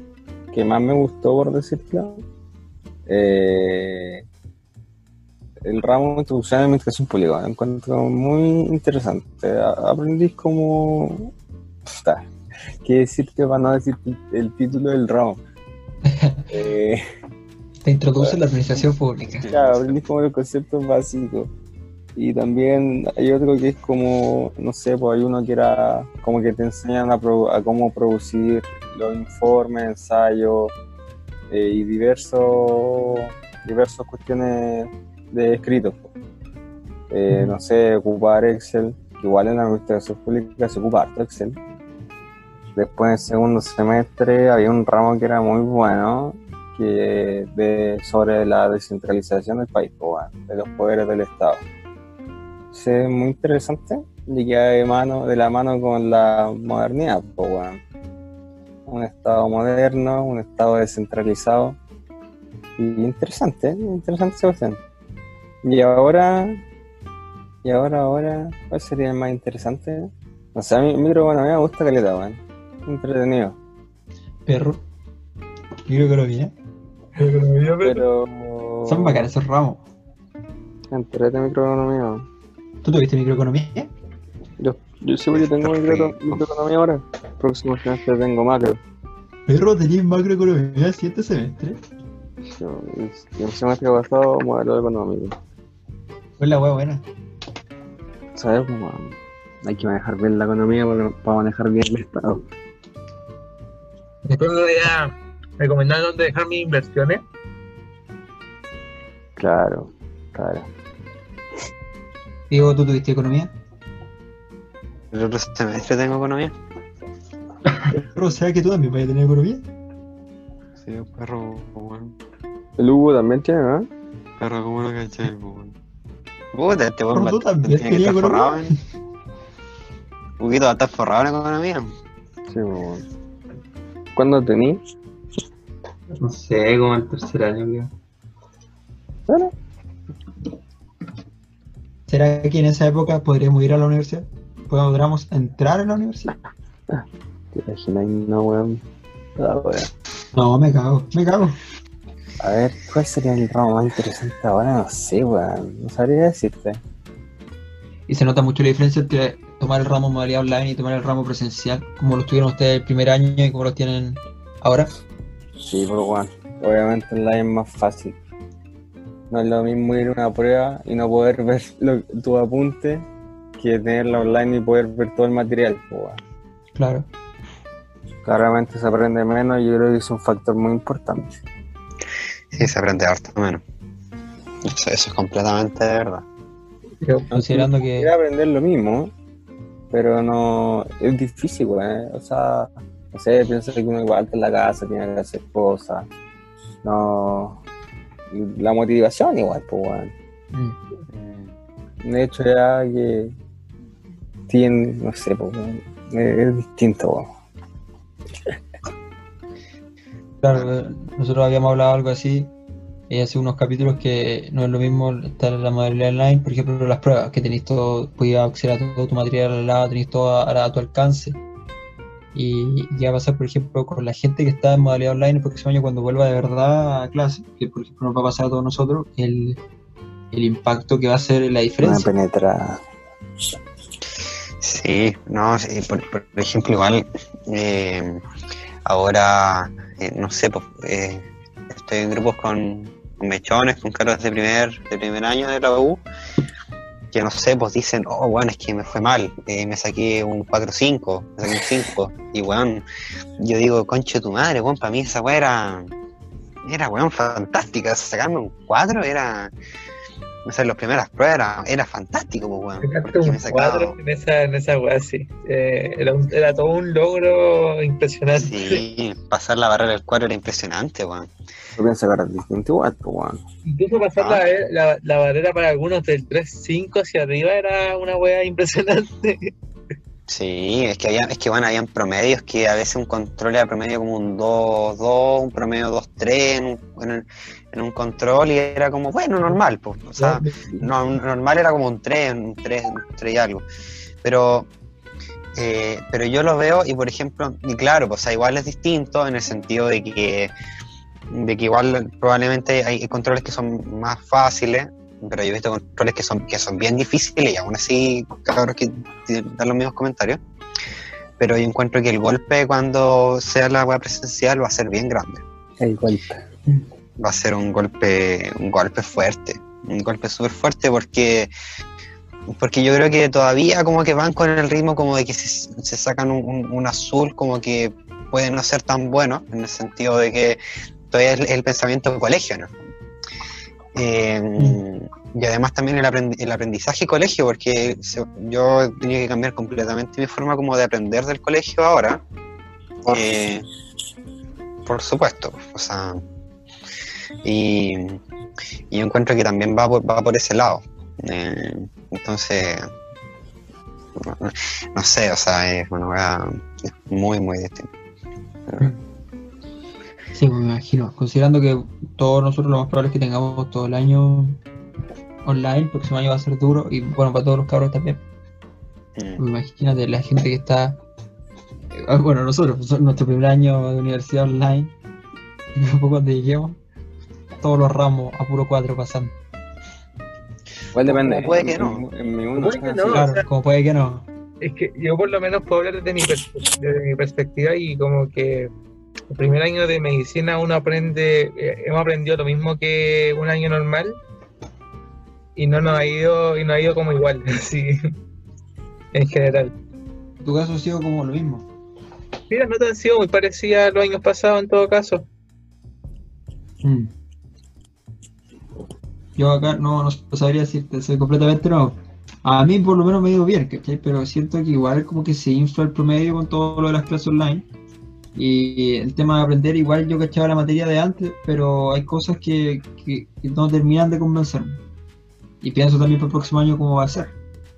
que más me gustó por decirlo. eh, el ramo de introducción a la administración pública, lo encuentro muy interesante. Aprendí como. Puta, ¿Qué decirte para no decir el título del ramo? [LAUGHS] Eh, Te introduce en la administración pública. Claro, aprendí como los conceptos básicos. Y también hay otro que es como, no sé, pues hay uno que era como que te enseñan a, pro- a cómo producir los informes, ensayos eh, y diversos, diversas cuestiones de escritos. Eh. No sé, ocupar Excel, igual en la administración pública se ocupa harto Excel. Después en segundo semestre había un ramo que era muy bueno, que de, sobre la descentralización del país, de los poderes del Estado. Es muy interesante y de, mano, de la mano con la modernidad. Un Estado moderno, un Estado descentralizado. Y interesante, interesante esa cuestión. Y ahora, y ahora, ahora, ¿cuál sería el más interesante? O sea, a mí, micro, bueno, a mí me gusta caleta, weón. Entretenido. Perro. Microeconomía. Pero. Son bacanes esos ramos. Entrete microeconomía. ¿Tú tuviste microeconomía? Yo, yo sí, yo tengo micro, microeconomía ahora. Próximo semestre tengo macro. Perro, tenías macroeconomía siete semestre. Sí, y el semestre pasado modelo económico. Fue la wea buena. ¿Sabes? Como, hay que manejar bien la economía para, manejar bien el Estado. Después me voy a recomendar dónde dejar mis inversiones. Claro, claro. Diego, ¿tú tuviste economía? El otro semestre tengo economía. [LAUGHS] Pero, ¿sabes que tú también vas a tener economía? Sí, perro, weón. El Hugo también tiene, ¿no? Perro, ¿cómo lo caché, weón? Puta, este weón tú también tiene que estar forrado en... Huguito va a estar forrado en economía. Sí, weón. ¿Cuándo tení? No sé, como el tercer año, creo. Bueno, ¿Será que en esa época podríamos ir a la universidad? ¿Podríamos entrar a la universidad? te imaginas, no, weón. Ah, weón. No, me cago, me cago. A ver, ¿cuál sería el ramo más interesante ahora? No sé, weón. No sabría decirte. Y se nota mucho la diferencia entre tomar el ramo modalidad online y tomar el ramo presencial, como lo tuvieron ustedes el primer año y como lo tienen ahora. Sí, pero weón. Obviamente online es más fácil. No es lo mismo ir a una prueba y no poder ver lo- tu apunte que tenerla online y poder ver todo el material, pues, weón. Claro. Claramente se aprende menos y yo creo que es un factor muy importante. Sí, se aprende harto menos. Eso, eso es completamente de verdad. Pero, Considerando que Quiero aprender lo mismo, pero no es difícil, weón. O sea, no sé, pienso que uno igual está en la casa, tiene que hacer cosas. No. La motivación igual, pues, weón. mm, De hecho, ya que tiene, no sé, pues, weón, es, es distinto, weón. Claro, nosotros habíamos hablado algo así eh, hace unos capítulos que no es lo mismo estar en la modalidad online, por ejemplo, las pruebas, que tenéis todo, podías acceder a todo tu material al lado, tenéis todo a, a tu alcance. Y ya va a pasar, por ejemplo, con la gente que está en modalidad online el próximo año cuando vuelva de verdad a clase, que por ejemplo nos va a pasar a todos nosotros, el, el impacto que va a ser la Una diferencia. penetrada. Sí, no, sí, por, por ejemplo, igual eh, ahora, eh, no sé, pues, eh, estoy en grupos con, con mechones, con caros de primer, de primer año de la U, que no sé, pues dicen, oh, bueno, es que me fue mal, eh, me saqué un 4-5, me saqué un 5, y weón, yo digo, conche tu madre, weón, para mí esa weá era, era, weón, fantástica, sacarme un 4 era, no sé, las primeras pruebas era, era fantástico, pues, weón, porque me sacaba... en esa, en esa weá, sí. Eh, era, un- era todo un logro impresionante. Sí, pasar la barrera del cuadro era impresionante, weón. Yo pienso que era distinto igual, pues, weón. Incluso pasar Ah. la, la, la barrera para algunos del 3-5 hacia arriba era una weá impresionante. Sí, es que había, es que bueno, habían promedios que a veces un control era promedio como un 2-2, un promedio 2-3 en un, en, en un control y era como, bueno, normal, pues. O sea, no, normal era como un 3, un 3, un 3 y algo. Pero, eh, pero yo lo veo y por ejemplo, y claro, pues o sea, igual es distinto en el sentido de que, de que igual probablemente hay controles que son más fáciles, pero yo he visto controles que son, que son bien difíciles y aún así, cabros que dan los mismos comentarios. Pero yo encuentro que el golpe cuando sea la web presencial va a ser bien grande El golpe. Va a ser un golpe, un golpe fuerte, un golpe súper fuerte porque, porque yo creo que todavía como que van con el ritmo como de que se, se sacan un, un- un azul como que puede no ser tan bueno, en el sentido de que todavía es el pensamiento de colegio, ¿no? Eh, y además también el, aprendi- el aprendizaje colegio, porque se- yo he tenido que cambiar completamente mi forma como de aprender del colegio ahora. Eh, por supuesto, o sea, y, y yo encuentro que también va por, va por ese lado. Eh, entonces, no, no sé, o sea, es una es muy, muy distinta. Sí, me imagino. Considerando que todos nosotros lo más probable es que tengamos todo el año online, el próximo año va a ser duro y bueno, para todos los cabros también. Mm. Imagínate la gente que está. eh, Bueno, nosotros, nuestro primer año de universidad online, [LAUGHS] cuando lleguemos, todos los ramos a puro cuatro pasando. Igual depende. Como puede que no. En, en mi uno Puede que no. Claro, sea- como puede que no. Es que yo por lo menos puedo hablar desde mi, desde mi perspectiva y como que el primer año de medicina uno aprende, eh, hemos aprendido lo mismo que un año normal y no nos ha ido, y no ha ido como igual, [LAUGHS] así, en general. En tu caso ha sido como lo mismo. Mira, no te han sido muy parecida a los años pasados en todo caso. Mm. Yo acá no, no sabría decirte, soy completamente nuevo. A mí por lo menos me ha ido bien, ¿cachai? Pero siento que igual como que se infla el promedio con todo lo de las clases online. Y el tema de aprender, igual yo cachaba la materia de antes, pero hay cosas que, que- que no terminan de convencerme. Y pienso también para el próximo año cómo va a ser.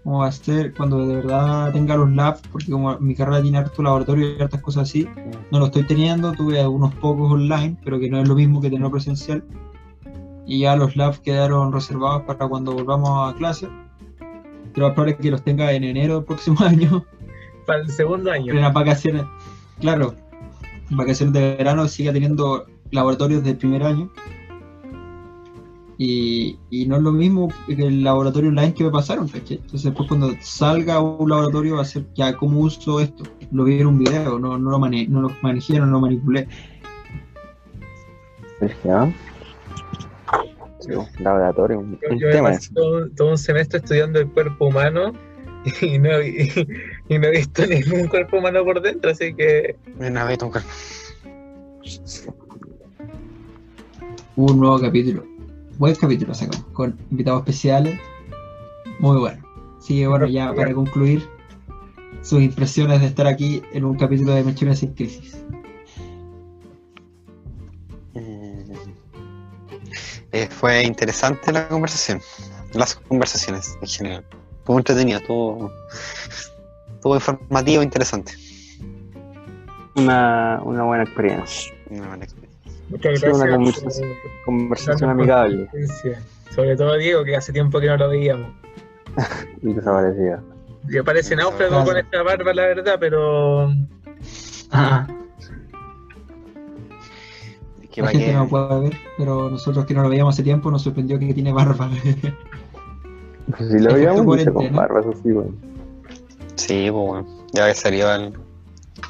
Cómo va a ser cuando de verdad tenga los labs, porque como mi carrera tiene harto laboratorio y hartas cosas así, no lo estoy teniendo, tuve algunos pocos online, pero que no es lo mismo que tenerlo presencial. Y ya los labs quedaron reservados para cuando volvamos a clase. Pero probable es que los tenga en enero del próximo [LAUGHS] año, Para el segundo año. en las vacaciones. Claro, en vacaciones de verano siga teniendo laboratorios del primer año. Y, y no es lo mismo que el laboratorio online que me pasaron, ¿cachai? Entonces después cuando salga un laboratorio va a ser ya cómo uso esto. Lo vi en un video, no, no, lo, mane no lo manejé, no lo manipulé. Sergio. Laboratorio, un, Yo, un yo he tema eso. todo, todo un semestre estudiando el cuerpo humano [LAUGHS] y no, y, y no he visto [LAUGHS] ningún cuerpo humano por dentro, así que Una vez un cuerpo. Un nuevo capítulo. Buen capítulo sacamos, con invitados especiales. Muy bueno. Así que bueno, ya para concluir, sus impresiones de estar aquí en un capítulo de Mechones sin Crisis. Eh, fue interesante la conversación. Las conversaciones en general. Fue muy entretenido, todo, todo informativo interesante. Una, una buena experiencia. Una buena experiencia. muchas Sí, una gracias. conversación. por- Conversación por- amigable. Sobre todo Diego, que hace tiempo que no lo veíamos. [LAUGHS] y desaparecida. Y parece náufrago con esta barba, la verdad, pero Ah, [LAUGHS] que la gente no puede ver, pero nosotros que no lo veíamos hace tiempo nos sorprendió que tiene barba. [LAUGHS] Pues si lo veíamos mucho con barba, eso sí, bueno. Sí, pues bueno. Ya había salido al,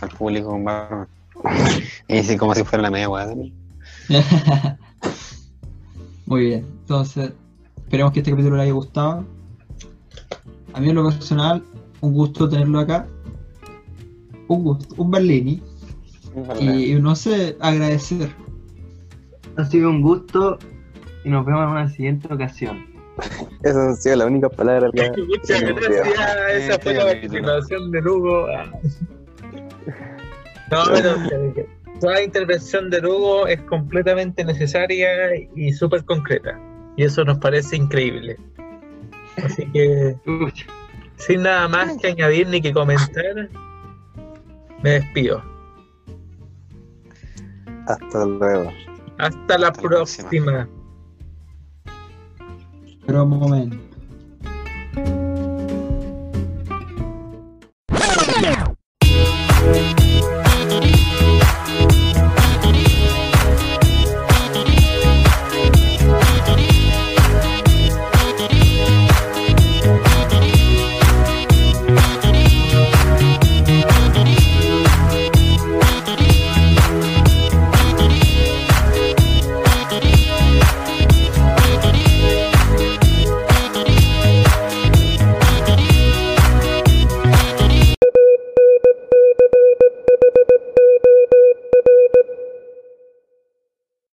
al público con barba. [LAUGHS] Y sí, como si fuera la media también. [LAUGHS] Muy bien, entonces esperemos que este capítulo le haya gustado. A mí en lo personal, un gusto tenerlo acá. Un gusto, un Berlini. Y, y no sé, agradecer. Ha sido un gusto y nos vemos en una siguiente ocasión. Esas han sido las únicas palabras que [LAUGHS] muchas gracias. Esa fue la participación de Lugo. [LAUGHS] No, pero toda intervención de Lugo es completamente necesaria y súper concreta. Y eso nos parece increíble. Así que, sin nada más que añadir ni que comentar, me despido. Hasta luego. Hasta la próxima. próxima. Pero un momento.